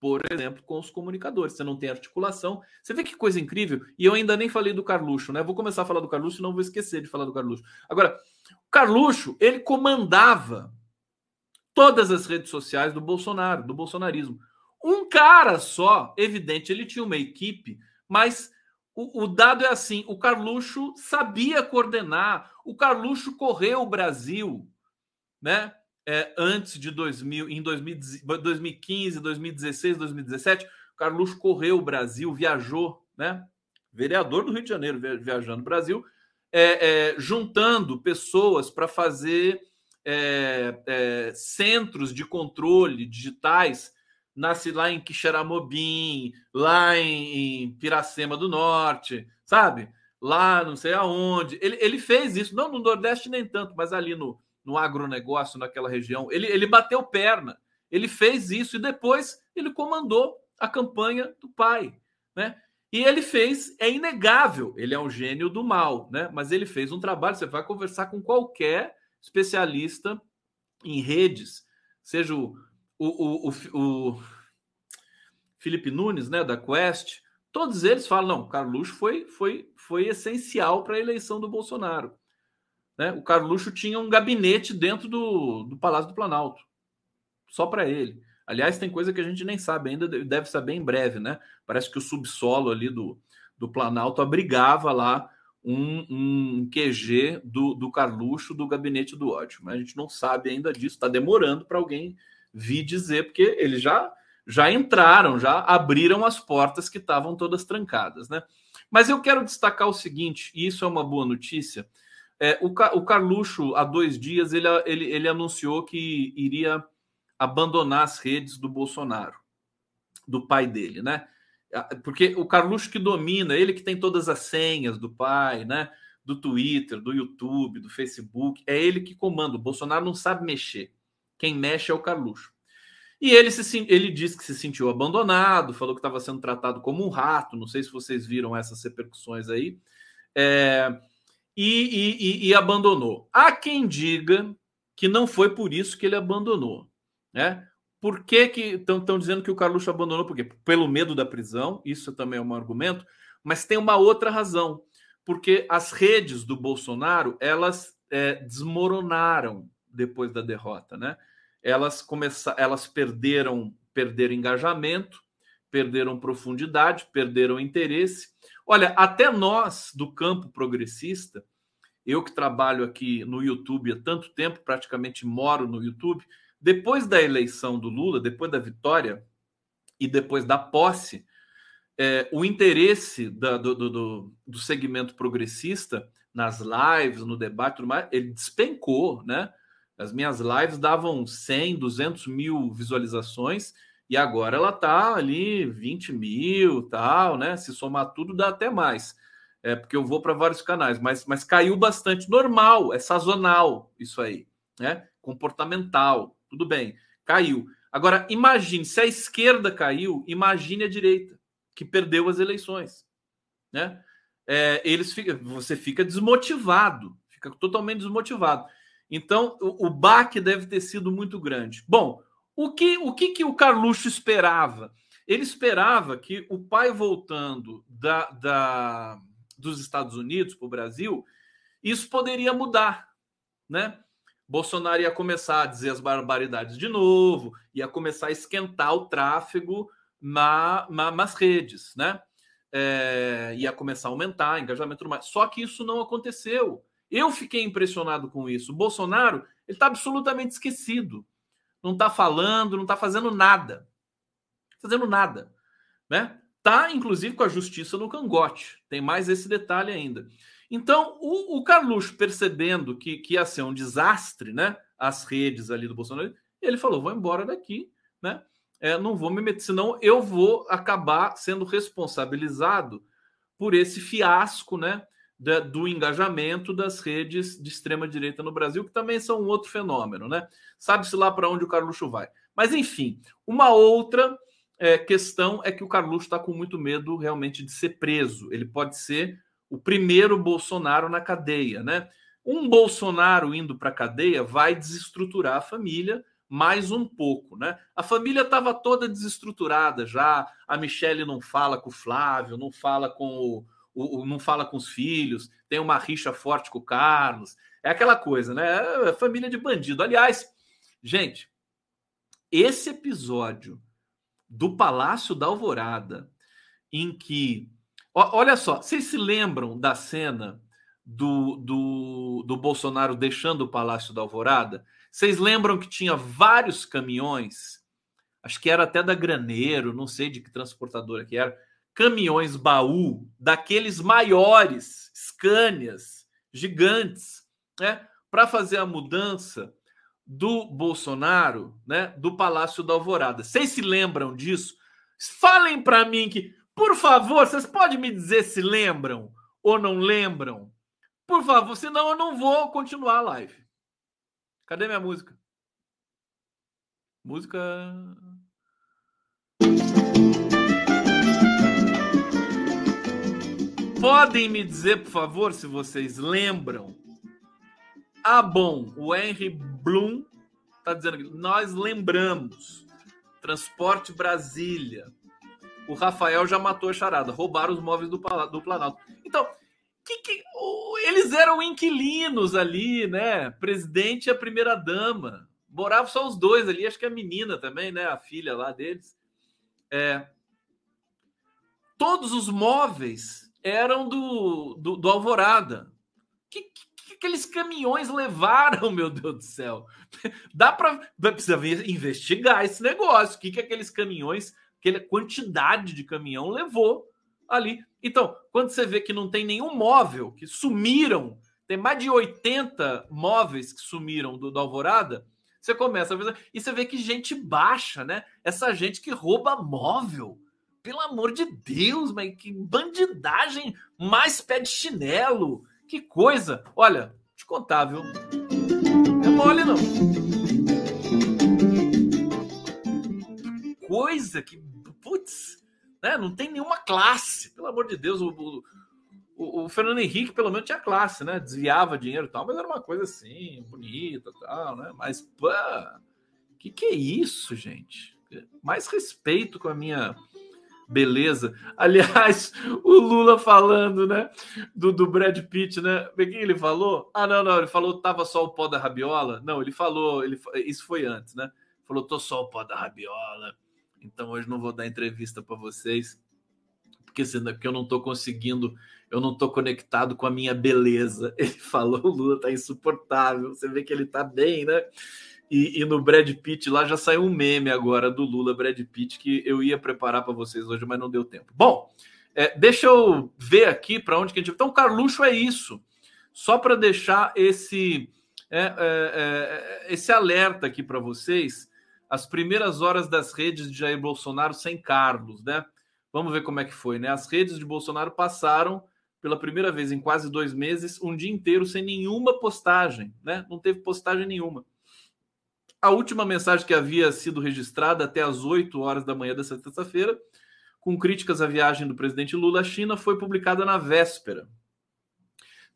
Por exemplo, com os comunicadores. Você não tem articulação. Você vê que coisa incrível. E eu ainda nem falei do Carluxo, né? Vou começar a falar do Carluxo não vou esquecer de falar do Carluxo. Agora, o Carluxo, ele comandava todas as redes sociais do Bolsonaro, do bolsonarismo. Um cara só, evidente, ele tinha uma equipe, mas o, o, dado é assim: o Carluxo sabia coordenar, o Carluxo correu o Brasil, né? É, antes de 2000, em 2015, 2016, 2017, o Carluxo correu o Brasil, viajou, né? Vereador do Rio de Janeiro, viajando o Brasil, é, é, juntando pessoas para fazer é, é, centros de controle digitais, nasce lá em Quixeramobim, lá em, em, Piracema do Norte, sabe? Lá não sei aonde. Ele, ele fez isso, não no Nordeste nem tanto, mas ali no, no agronegócio, naquela região. Ele, ele bateu perna, ele fez isso e depois ele comandou a campanha do pai, né? E ele fez, é inegável, ele é um gênio do mal, né? Mas ele fez um trabalho. Você vai conversar com qualquer especialista em redes, seja o, o, o, o, Felipe Nunes, né, da Quest, todos eles falam, não, o Carluxo foi, foi, foi essencial para a eleição do Bolsonaro. Né? O Carluxo tinha um gabinete dentro do, do Palácio do Planalto, só para ele. Aliás, tem coisa que a gente nem sabe ainda, deve saber em breve, né? Parece que o subsolo ali do, do Planalto abrigava lá um, um QG do, do Carluxo do gabinete do ódio. Mas a gente não sabe ainda disso, está demorando para alguém vir dizer, porque eles já, já entraram, já abriram as portas que estavam todas trancadas. Né? Mas eu quero destacar o seguinte, e isso é uma boa notícia. É, o, o Carluxo, há dois dias, ele, ele, ele anunciou que iria abandonar as redes do Bolsonaro, do pai dele, né? Porque o Carluxo que domina, ele que tem todas as senhas do pai, né? Do Twitter, do YouTube, do Facebook, é ele que comanda. O Bolsonaro não sabe mexer. Quem mexe é o Carluxo. E ele, se, ele disse que se sentiu abandonado, falou que estava sendo tratado como um rato. Não sei se vocês viram essas repercussões aí. É, e, e, e, abandonou. Há quem diga que não foi por isso que ele abandonou. Né? Por que estão dizendo que o Carluxo abandonou? Por quê? Pelo medo da prisão, isso também é um argumento, mas tem uma outra razão, porque as redes do Bolsonaro elas é, desmoronaram depois da derrota, né? Elas começaram, elas perderam, perderam engajamento, perderam profundidade, perderam interesse. Olha, até nós do campo progressista, eu que trabalho aqui no YouTube há tanto tempo, praticamente moro no YouTube, depois da eleição do Lula, depois da vitória e depois da posse, é, o interesse da, do, do, do, segmento progressista nas lives, no debate, tudo mais, ele despencou, né? As minhas lives davam 100, 200 mil visualizações e agora ela tá ali 20 mil, tal, né? Se somar tudo dá até mais. É porque eu vou para vários canais, mas, mas caiu bastante. Normal, é sazonal isso aí, né? Comportamental. Tudo bem, caiu. Agora, imagine, se a esquerda caiu, imagine a direita, que perdeu as eleições. Né? É, eles fica, você fica desmotivado, fica totalmente desmotivado. Então, o, o baque deve ter sido muito grande. Bom, o que o, que, que o Carluxo esperava? ele esperava que o pai voltando da, da dos Estados Unidos para o Brasil, isso poderia mudar, né? Bolsonaro ia começar a dizer as barbaridades de novo, ia começar a esquentar o tráfego na, na nas redes, né? É, ia começar a aumentar engajamento mais. Só que isso não aconteceu. Eu fiquei impressionado com isso. O Bolsonaro ele está absolutamente esquecido. Não está falando, não está fazendo nada. Fazendo nada. Né? Tá, inclusive, com a justiça no cangote. Tem mais esse detalhe ainda. Então, o, o Carluxo, percebendo que, que ia ser um desastre, né? As redes ali do Bolsonaro, ele falou: vou embora daqui, né? É, não vou me meter, senão eu vou acabar sendo responsabilizado por esse fiasco, né? Da, do engajamento das redes de extrema direita no Brasil, que também são um outro fenômeno, né? Sabe-se lá para onde o Carluxo vai. Mas, enfim, uma outra é, questão é que o Carluxo está com muito medo realmente de ser preso. Ele pode ser o primeiro Bolsonaro na cadeia, né? Um Bolsonaro indo para a cadeia vai desestruturar a família mais um pouco, né? A família estava toda desestruturada já. A Michelle não fala com o Flávio, não fala com o, o, não fala com os filhos, tem uma rixa forte com o Carlos. É aquela coisa, né? É família de bandido. Aliás, gente, esse episódio do Palácio da Alvorada, em que Olha só, vocês se lembram da cena do, do, do Bolsonaro deixando o Palácio da Alvorada? Vocês lembram que tinha vários caminhões, acho que era até da Graneiro, não sei de que transportadora que era, caminhões baú daqueles maiores, Scanias, gigantes, né, para fazer a mudança do Bolsonaro, né, do Palácio da Alvorada. Vocês se lembram disso? Falem para mim que por favor, vocês podem me dizer se lembram ou não lembram? Por favor, senão eu não vou continuar a live. Cadê minha música? Música. Podem me dizer, por favor, se vocês lembram? Ah, bom, o Henry Bloom está dizendo que nós lembramos. Transporte Brasília o Rafael já matou a charada. Roubaram os móveis do, do Planalto. Então, que, que, eles eram inquilinos ali, né? Presidente e a primeira dama. Moravam só os dois ali, acho que a menina também, né? A filha lá deles. É, todos os móveis eram do, do, do Alvorada. Que, que, que, aqueles caminhões levaram, meu Deus do céu? Dá para investigar esse negócio. O que, que aqueles caminhões aquela quantidade de caminhão levou ali. Então, quando você vê que não tem nenhum móvel, que sumiram, tem mais de 80 móveis que sumiram do, do Alvorada, você começa a ver. E você vê que gente baixa, né? Essa gente que rouba móvel. Pelo amor de Deus, mas que bandidagem mais pé de chinelo. Que coisa. Olha, te contar, viu? É mole, não. Coisa que putz, né? Não tem nenhuma classe, pelo amor de Deus. O, o, o, Fernando Henrique, pelo menos, tinha classe, né? Desviava dinheiro e tal, mas era uma coisa assim, bonita tal, né? Mas, pô, que que é isso, gente? Mais respeito com a minha beleza. Aliás, o Lula falando, né? Do, do Brad Pitt, né? O que ele falou? Ah, não, não, ele falou tava só o pó da rabiola. Não, ele falou, ele, isso foi antes, né? Falou, tô só o pó da rabiola. Então hoje não vou dar entrevista para vocês, porque senão porque eu não estou conseguindo, eu não estou conectado com a minha beleza. Ele falou, o Lula tá insuportável. Você vê que ele tá bem, né? E, e, no Brad Pitt lá já saiu um meme agora do Lula Brad Pitt que eu ia preparar para vocês hoje, mas não deu tempo. Bom, é, deixa eu ver aqui para onde que a gente. Então, Carluxo é isso. Só para deixar esse é, é, é, esse alerta aqui para vocês as primeiras horas das redes de Jair Bolsonaro sem Carlos, né? Vamos ver como é que foi, né? As redes de Bolsonaro passaram pela primeira vez em quase dois meses um dia inteiro sem nenhuma postagem, né? Não teve postagem nenhuma. A última mensagem que havia sido registrada até as 8 horas da manhã dessa terça-feira, com críticas à viagem do presidente Lula à China, foi publicada na véspera.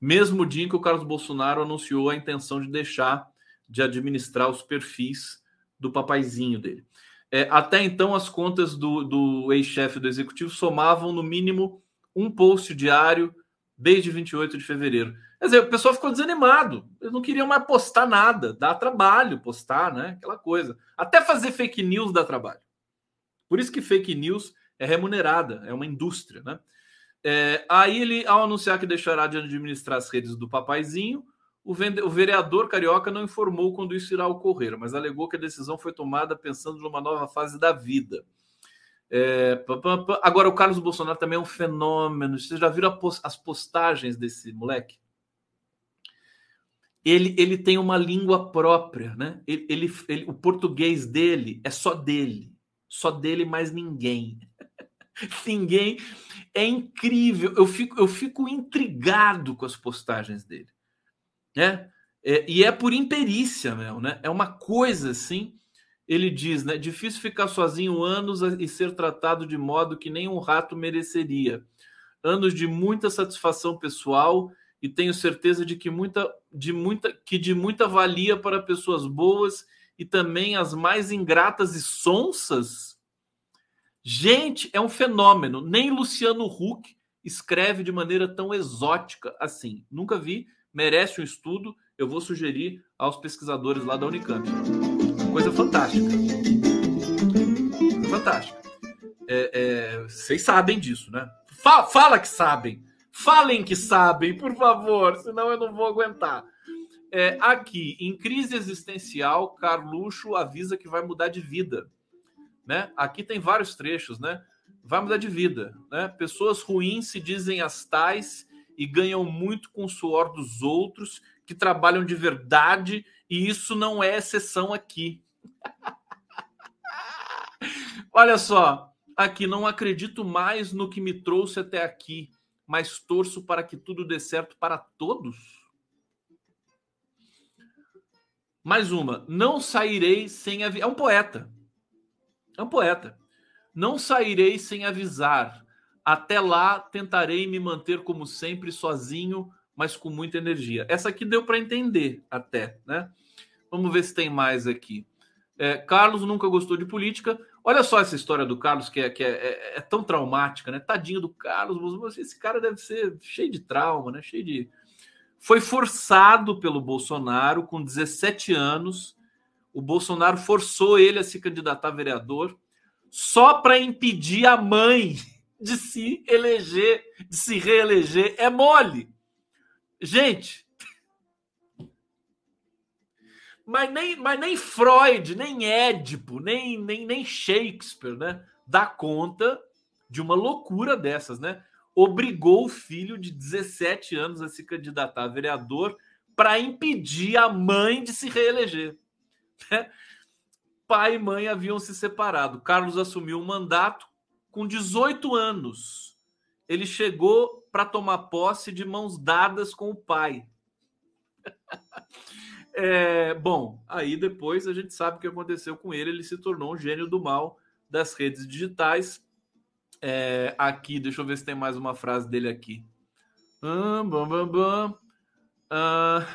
Mesmo dia em que o Carlos Bolsonaro anunciou a intenção de deixar de administrar os perfis do papaizinho dele. É, até então, as contas do, do ex-chefe do executivo somavam no mínimo um post diário desde 28 de fevereiro. Quer dizer, o pessoal ficou desanimado. Eles não queriam mais postar nada. Dá trabalho postar, né? Aquela coisa. Até fazer fake news dá trabalho. Por isso que fake news é remunerada, é uma indústria, né? É, aí ele, ao anunciar que deixará de administrar as redes do papaizinho, o, vereador carioca não informou quando isso irá ocorrer, mas alegou que a decisão foi tomada pensando numa nova fase da vida. É... Agora, o Carlos Bolsonaro também é um fenômeno. Vocês já viram as postagens desse moleque? Ele, ele tem uma língua própria, né? Ele, ele, ele, o português dele é só dele, só dele, mais ninguém. ninguém. É incrível. Eu fico, eu fico intrigado com as postagens dele né? É, e é por imperícia, mesmo, né? É uma coisa assim. Ele diz, né? Difícil ficar sozinho anos e ser tratado de modo que nem um rato mereceria. Anos de muita satisfação pessoal e tenho certeza de que muita, de muita, que de muita valia para pessoas boas e também as mais ingratas e sonsas. Gente, é um fenômeno. Nem Luciano Huck escreve de maneira tão exótica assim. Nunca vi merece um estudo. Eu vou sugerir aos pesquisadores lá da Unicamp. Coisa fantástica. Fantástica. É, é, vocês sabem disso, né? Fala, fala, que sabem. Falem que sabem, por favor, senão eu não vou aguentar. É, aqui, em crise existencial, Carluxo avisa que vai mudar de vida. Né? Aqui tem vários trechos, né? Vai mudar de vida. Né? Pessoas ruins se dizem as tais e ganham muito com o suor dos outros que trabalham de verdade, e isso não é exceção aqui. Olha só, aqui não acredito mais no que me trouxe até aqui, mas torço para que tudo dê certo para todos. Mais uma, não sairei sem avisar. É um poeta. É um poeta. Não sairei sem avisar até lá, tentarei me manter como sempre sozinho, mas com muita energia. Essa aqui deu para entender até, né? Vamos ver se tem mais aqui. É, Carlos nunca gostou de política. Olha só essa história do Carlos, que, é, que é, é, é, tão traumática, né? Tadinho do Carlos. Esse cara deve ser cheio de trauma, né? Cheio de. Foi forçado pelo Bolsonaro com 17 anos. O Bolsonaro forçou ele a se candidatar a vereador só para impedir a mãe de se eleger, de se reeleger, é mole. Gente, mas nem, mas nem Freud, nem Édipo, nem, nem, nem Shakespeare, né? Dá conta de uma loucura dessas, né? Obrigou o filho de 17 anos a se candidatar a vereador para impedir a mãe de se reeleger. Né? Pai e mãe haviam se separado. Carlos assumiu o mandato com 18 anos, ele chegou para tomar posse de mãos dadas com o pai. é, bom, aí depois a gente sabe o que aconteceu com ele. Ele se tornou um gênio do mal das redes digitais. É, aqui, deixa eu ver se tem mais uma frase dele aqui. Hum. Ah,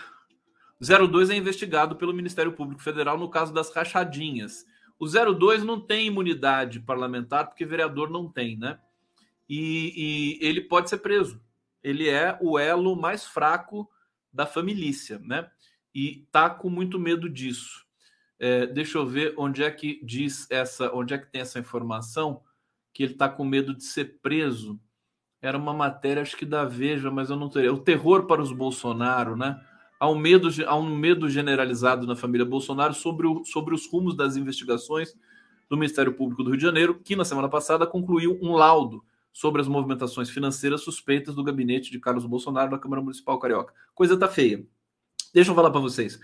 02 é investigado pelo Ministério Público Federal no caso das rachadinhas. O 02 não tem imunidade parlamentar, porque vereador não tem, né? E, e, ele pode ser preso. Ele é o elo mais fraco da família, né? E tá com muito medo disso. É, deixa eu ver onde é que diz essa, onde é que tem essa informação que ele tá com medo de ser preso. Era uma matéria, acho que da Veja, mas eu não teria. O terror para os Bolsonaro, né? Há um medo, há um medo generalizado na família Bolsonaro sobre, o, sobre os rumos das investigações do Ministério Público do Rio de Janeiro, que na semana passada concluiu um laudo sobre as movimentações financeiras suspeitas do gabinete de Carlos Bolsonaro na Câmara Municipal Carioca. Coisa tá feia. Deixa eu falar para vocês.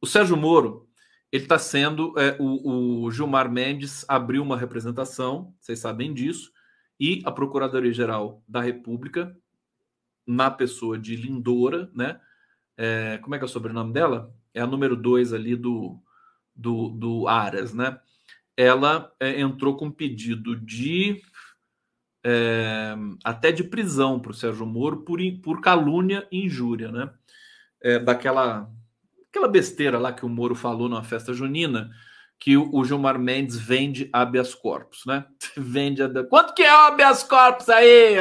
O Sérgio Moro, ele está sendo. É, o, o Gilmar Mendes abriu uma representação, vocês sabem disso, e a Procuradoria-Geral da República, na pessoa de Lindora, né? É, como é que é o sobrenome dela? É a número 2 ali do, do, do Aras, né? Ela é, entrou com pedido de é, até de prisão para o Sérgio Moro por, por calúnia e injúria, né? É, daquela aquela besteira lá que o Moro falou numa festa junina, que o Gilmar Mendes vende habeas corpus, né? Vende a... Quanto que é o habeas corpus aí?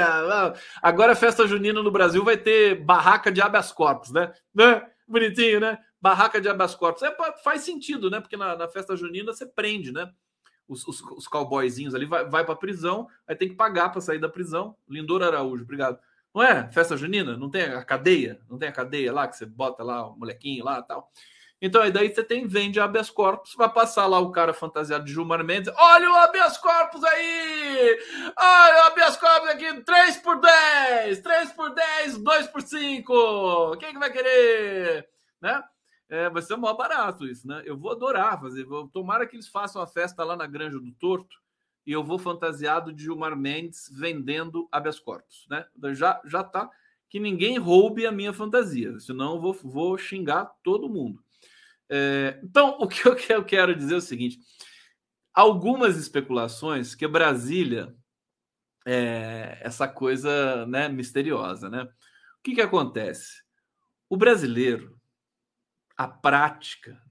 Agora a festa junina no Brasil vai ter barraca de habeas corpus, né? né? Bonitinho, né? Barraca de habeas corpus. É, faz sentido, né? Porque na, na, festa junina você prende, né? Os, os, os cowboyzinhos ali, vai, vai para prisão, aí tem que pagar para sair da prisão. Lindor Araújo, obrigado. Não é? Festa junina? Não tem a cadeia? Não tem a cadeia lá que você bota lá o molequinho lá tal? Então, aí daí você tem, vende habeas corpus, vai passar lá o cara fantasiado de Gilmar Mendes. Olha o habeas corpus aí! Olha o habeas corpus aqui, 3 por 10, 3 por 10, 2 por 5. Quem que vai querer? Né? É, vai ser mó barato isso, né? Eu vou adorar fazer. Vou, tomara que eles façam a festa lá na Granja do Torto e eu vou fantasiado de Gilmar Mendes vendendo habeas corpus, né? Já, já tá que ninguém roube a minha fantasia, senão eu vou, vou xingar todo mundo. É, então, o que eu quero dizer é o seguinte: algumas especulações que Brasília é essa coisa né, misteriosa, né? O que, que acontece? O brasileiro, a prática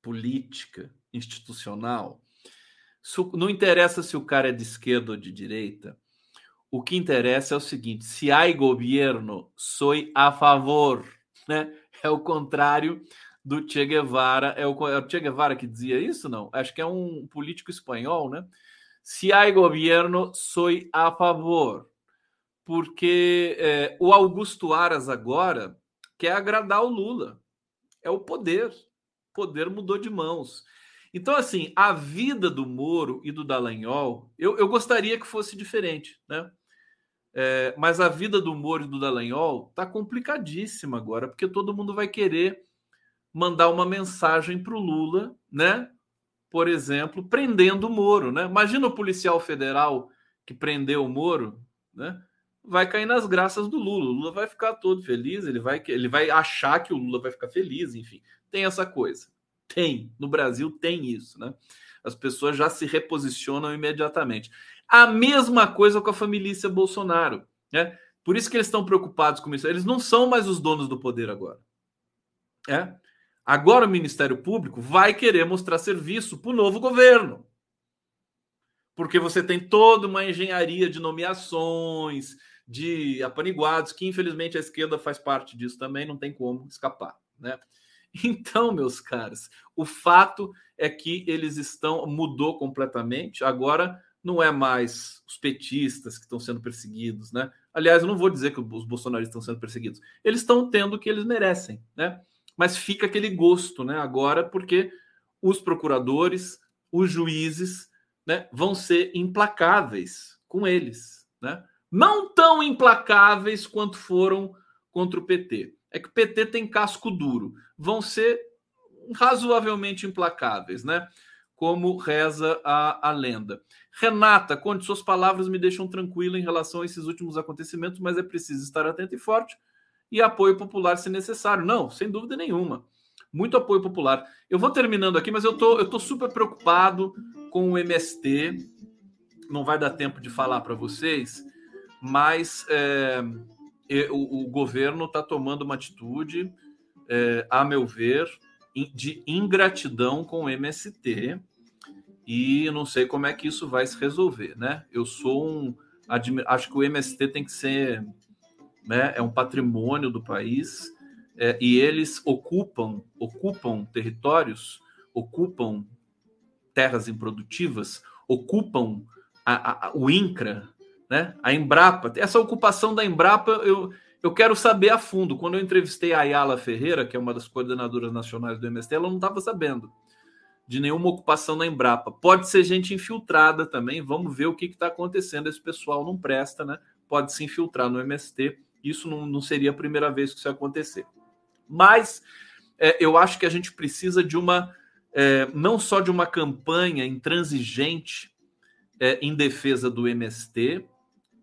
política, institucional, não interessa se o cara é de esquerda ou de direita, o que interessa é o seguinte: se há governo, sou a favor, né? É o contrário do Che Guevara. É o, é o Che Guevara que dizia isso, não? Acho que é um político espanhol, né? Se há governo, sou a favor. Porque é, o Augusto Aras agora quer agradar o Lula. É o poder. O poder mudou de mãos. Então, assim, a vida do Moro e do Dallagnol, eu, eu gostaria que fosse diferente, né? É, mas a vida do Moro e do Dallagnol tá complicadíssima agora, porque todo mundo vai querer mandar uma mensagem para o Lula, né? Por exemplo, prendendo o Moro, né? Imagina o policial federal que prendeu o Moro, né? Vai cair nas graças do Lula. O Lula vai ficar todo feliz, ele vai, ele vai achar que o Lula vai ficar feliz, enfim. Tem essa coisa. Tem. No Brasil tem isso, né? As pessoas já se reposicionam imediatamente. A mesma coisa com a família Bolsonaro, né? Por isso que eles estão preocupados com isso. Eles não são mais os donos do poder agora. É? Agora o Ministério Público vai querer mostrar serviço para o novo governo. Porque você tem toda uma engenharia de nomeações, de apaniguados, que infelizmente a esquerda faz parte disso também, não tem como escapar. Né? Então, meus caras, o fato é que eles estão, mudou completamente. Agora não é mais os petistas que estão sendo perseguidos, né? Aliás, eu não vou dizer que os bolsonaristas estão sendo perseguidos. Eles estão tendo o que eles merecem, né? Mas fica aquele gosto, né? Agora, porque os procuradores, os juízes, né, vão ser implacáveis com eles, né? Não tão implacáveis quanto foram contra o PT. É que o PT tem casco duro. Vão ser razoavelmente implacáveis, né? Como reza a, a lenda. Renata, conte suas palavras me deixam tranquilo em relação a esses últimos acontecimentos, mas é preciso estar atento e forte e apoio popular se necessário. Não, sem dúvida nenhuma. Muito apoio popular. Eu vou terminando aqui, mas eu tô, eu tô super preocupado com o MST. Não vai dar tempo de falar para vocês, mas é, o, o, governo está tomando uma atitude, é, a meu ver, de ingratidão com o MST e não sei como é que isso vai se resolver, né? Eu sou um acho que o MST tem que ser né? É um patrimônio do país é, e eles ocupam ocupam territórios, ocupam terras improdutivas, ocupam a, a, o INCRA, né? A Embrapa. Essa ocupação da Embrapa eu eu quero saber a fundo. Quando eu entrevistei a Ayala Ferreira, que é uma das coordenadoras nacionais do MST, ela não estava sabendo de nenhuma ocupação na Embrapa. Pode ser gente infiltrada também. Vamos ver o que está acontecendo. Esse pessoal não presta, né? Pode se infiltrar no MST isso não, não seria a primeira vez que isso ia acontecer. Mas é, eu acho que a gente precisa de uma, é, não só de uma campanha intransigente é, em defesa do MST,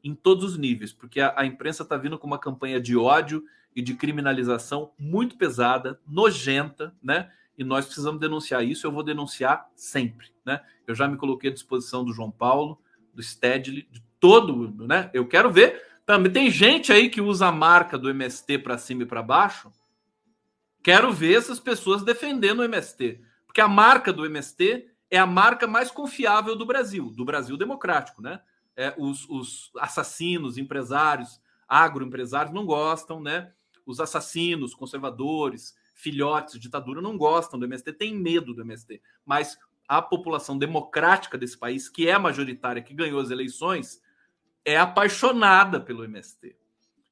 em todos os níveis, porque a, a imprensa está vindo com uma campanha de ódio e de criminalização muito pesada, nojenta, né? E nós precisamos denunciar isso. Eu vou denunciar sempre, né? Eu já me coloquei à disposição do João Paulo, do Stedley, de todo, né? Eu quero ver também tem gente aí que usa a marca do MST para cima e para baixo. Quero ver essas pessoas defendendo o MST, porque a marca do MST é a marca mais confiável do Brasil, do Brasil democrático, né? É, os, os assassinos, empresários, agroempresários não gostam, né? Os assassinos, conservadores, filhotes, ditadura não gostam do MST, têm medo do MST. Mas a população democrática desse país, que é majoritária, que ganhou as eleições, é apaixonada pelo MST.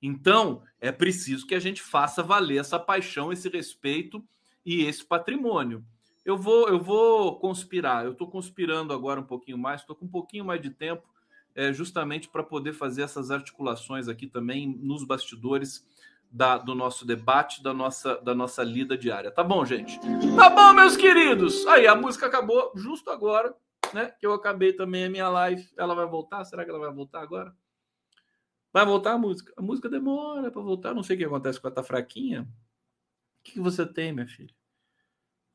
Então, é preciso que a gente faça valer essa paixão, esse respeito e esse patrimônio. Eu vou, eu vou conspirar. Eu estou conspirando agora um pouquinho mais, estou com um pouquinho mais de tempo, é, justamente para poder fazer essas articulações aqui também nos bastidores da, do nosso debate, da nossa, da nossa lida diária. Tá bom, gente? Tá bom, meus queridos. Aí, a música acabou justo agora, né? Que eu acabei também a minha live. Ela vai voltar? Será que ela vai voltar agora? Vai voltar a música? A música demora para voltar. Não sei o que acontece com ela tá fraquinha. O que, você tem, minha filha?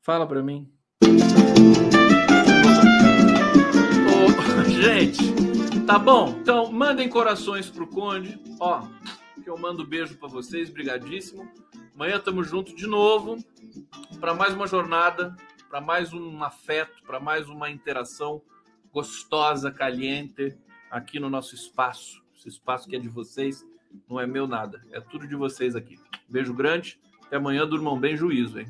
Fala para mim. gente, tá bom? Então, mandem corações pro Conde. Ó, que eu mando beijo para vocês, brigadíssimo. Amanhã estamos juntos de novo para mais uma jornada, para mais um afeto, para mais uma interação gostosa, caliente aqui no nosso espaço. Esse espaço que é de vocês, não é meu nada, é tudo de vocês aqui. Beijo grande, até amanhã, durmam bem, juízo, hein?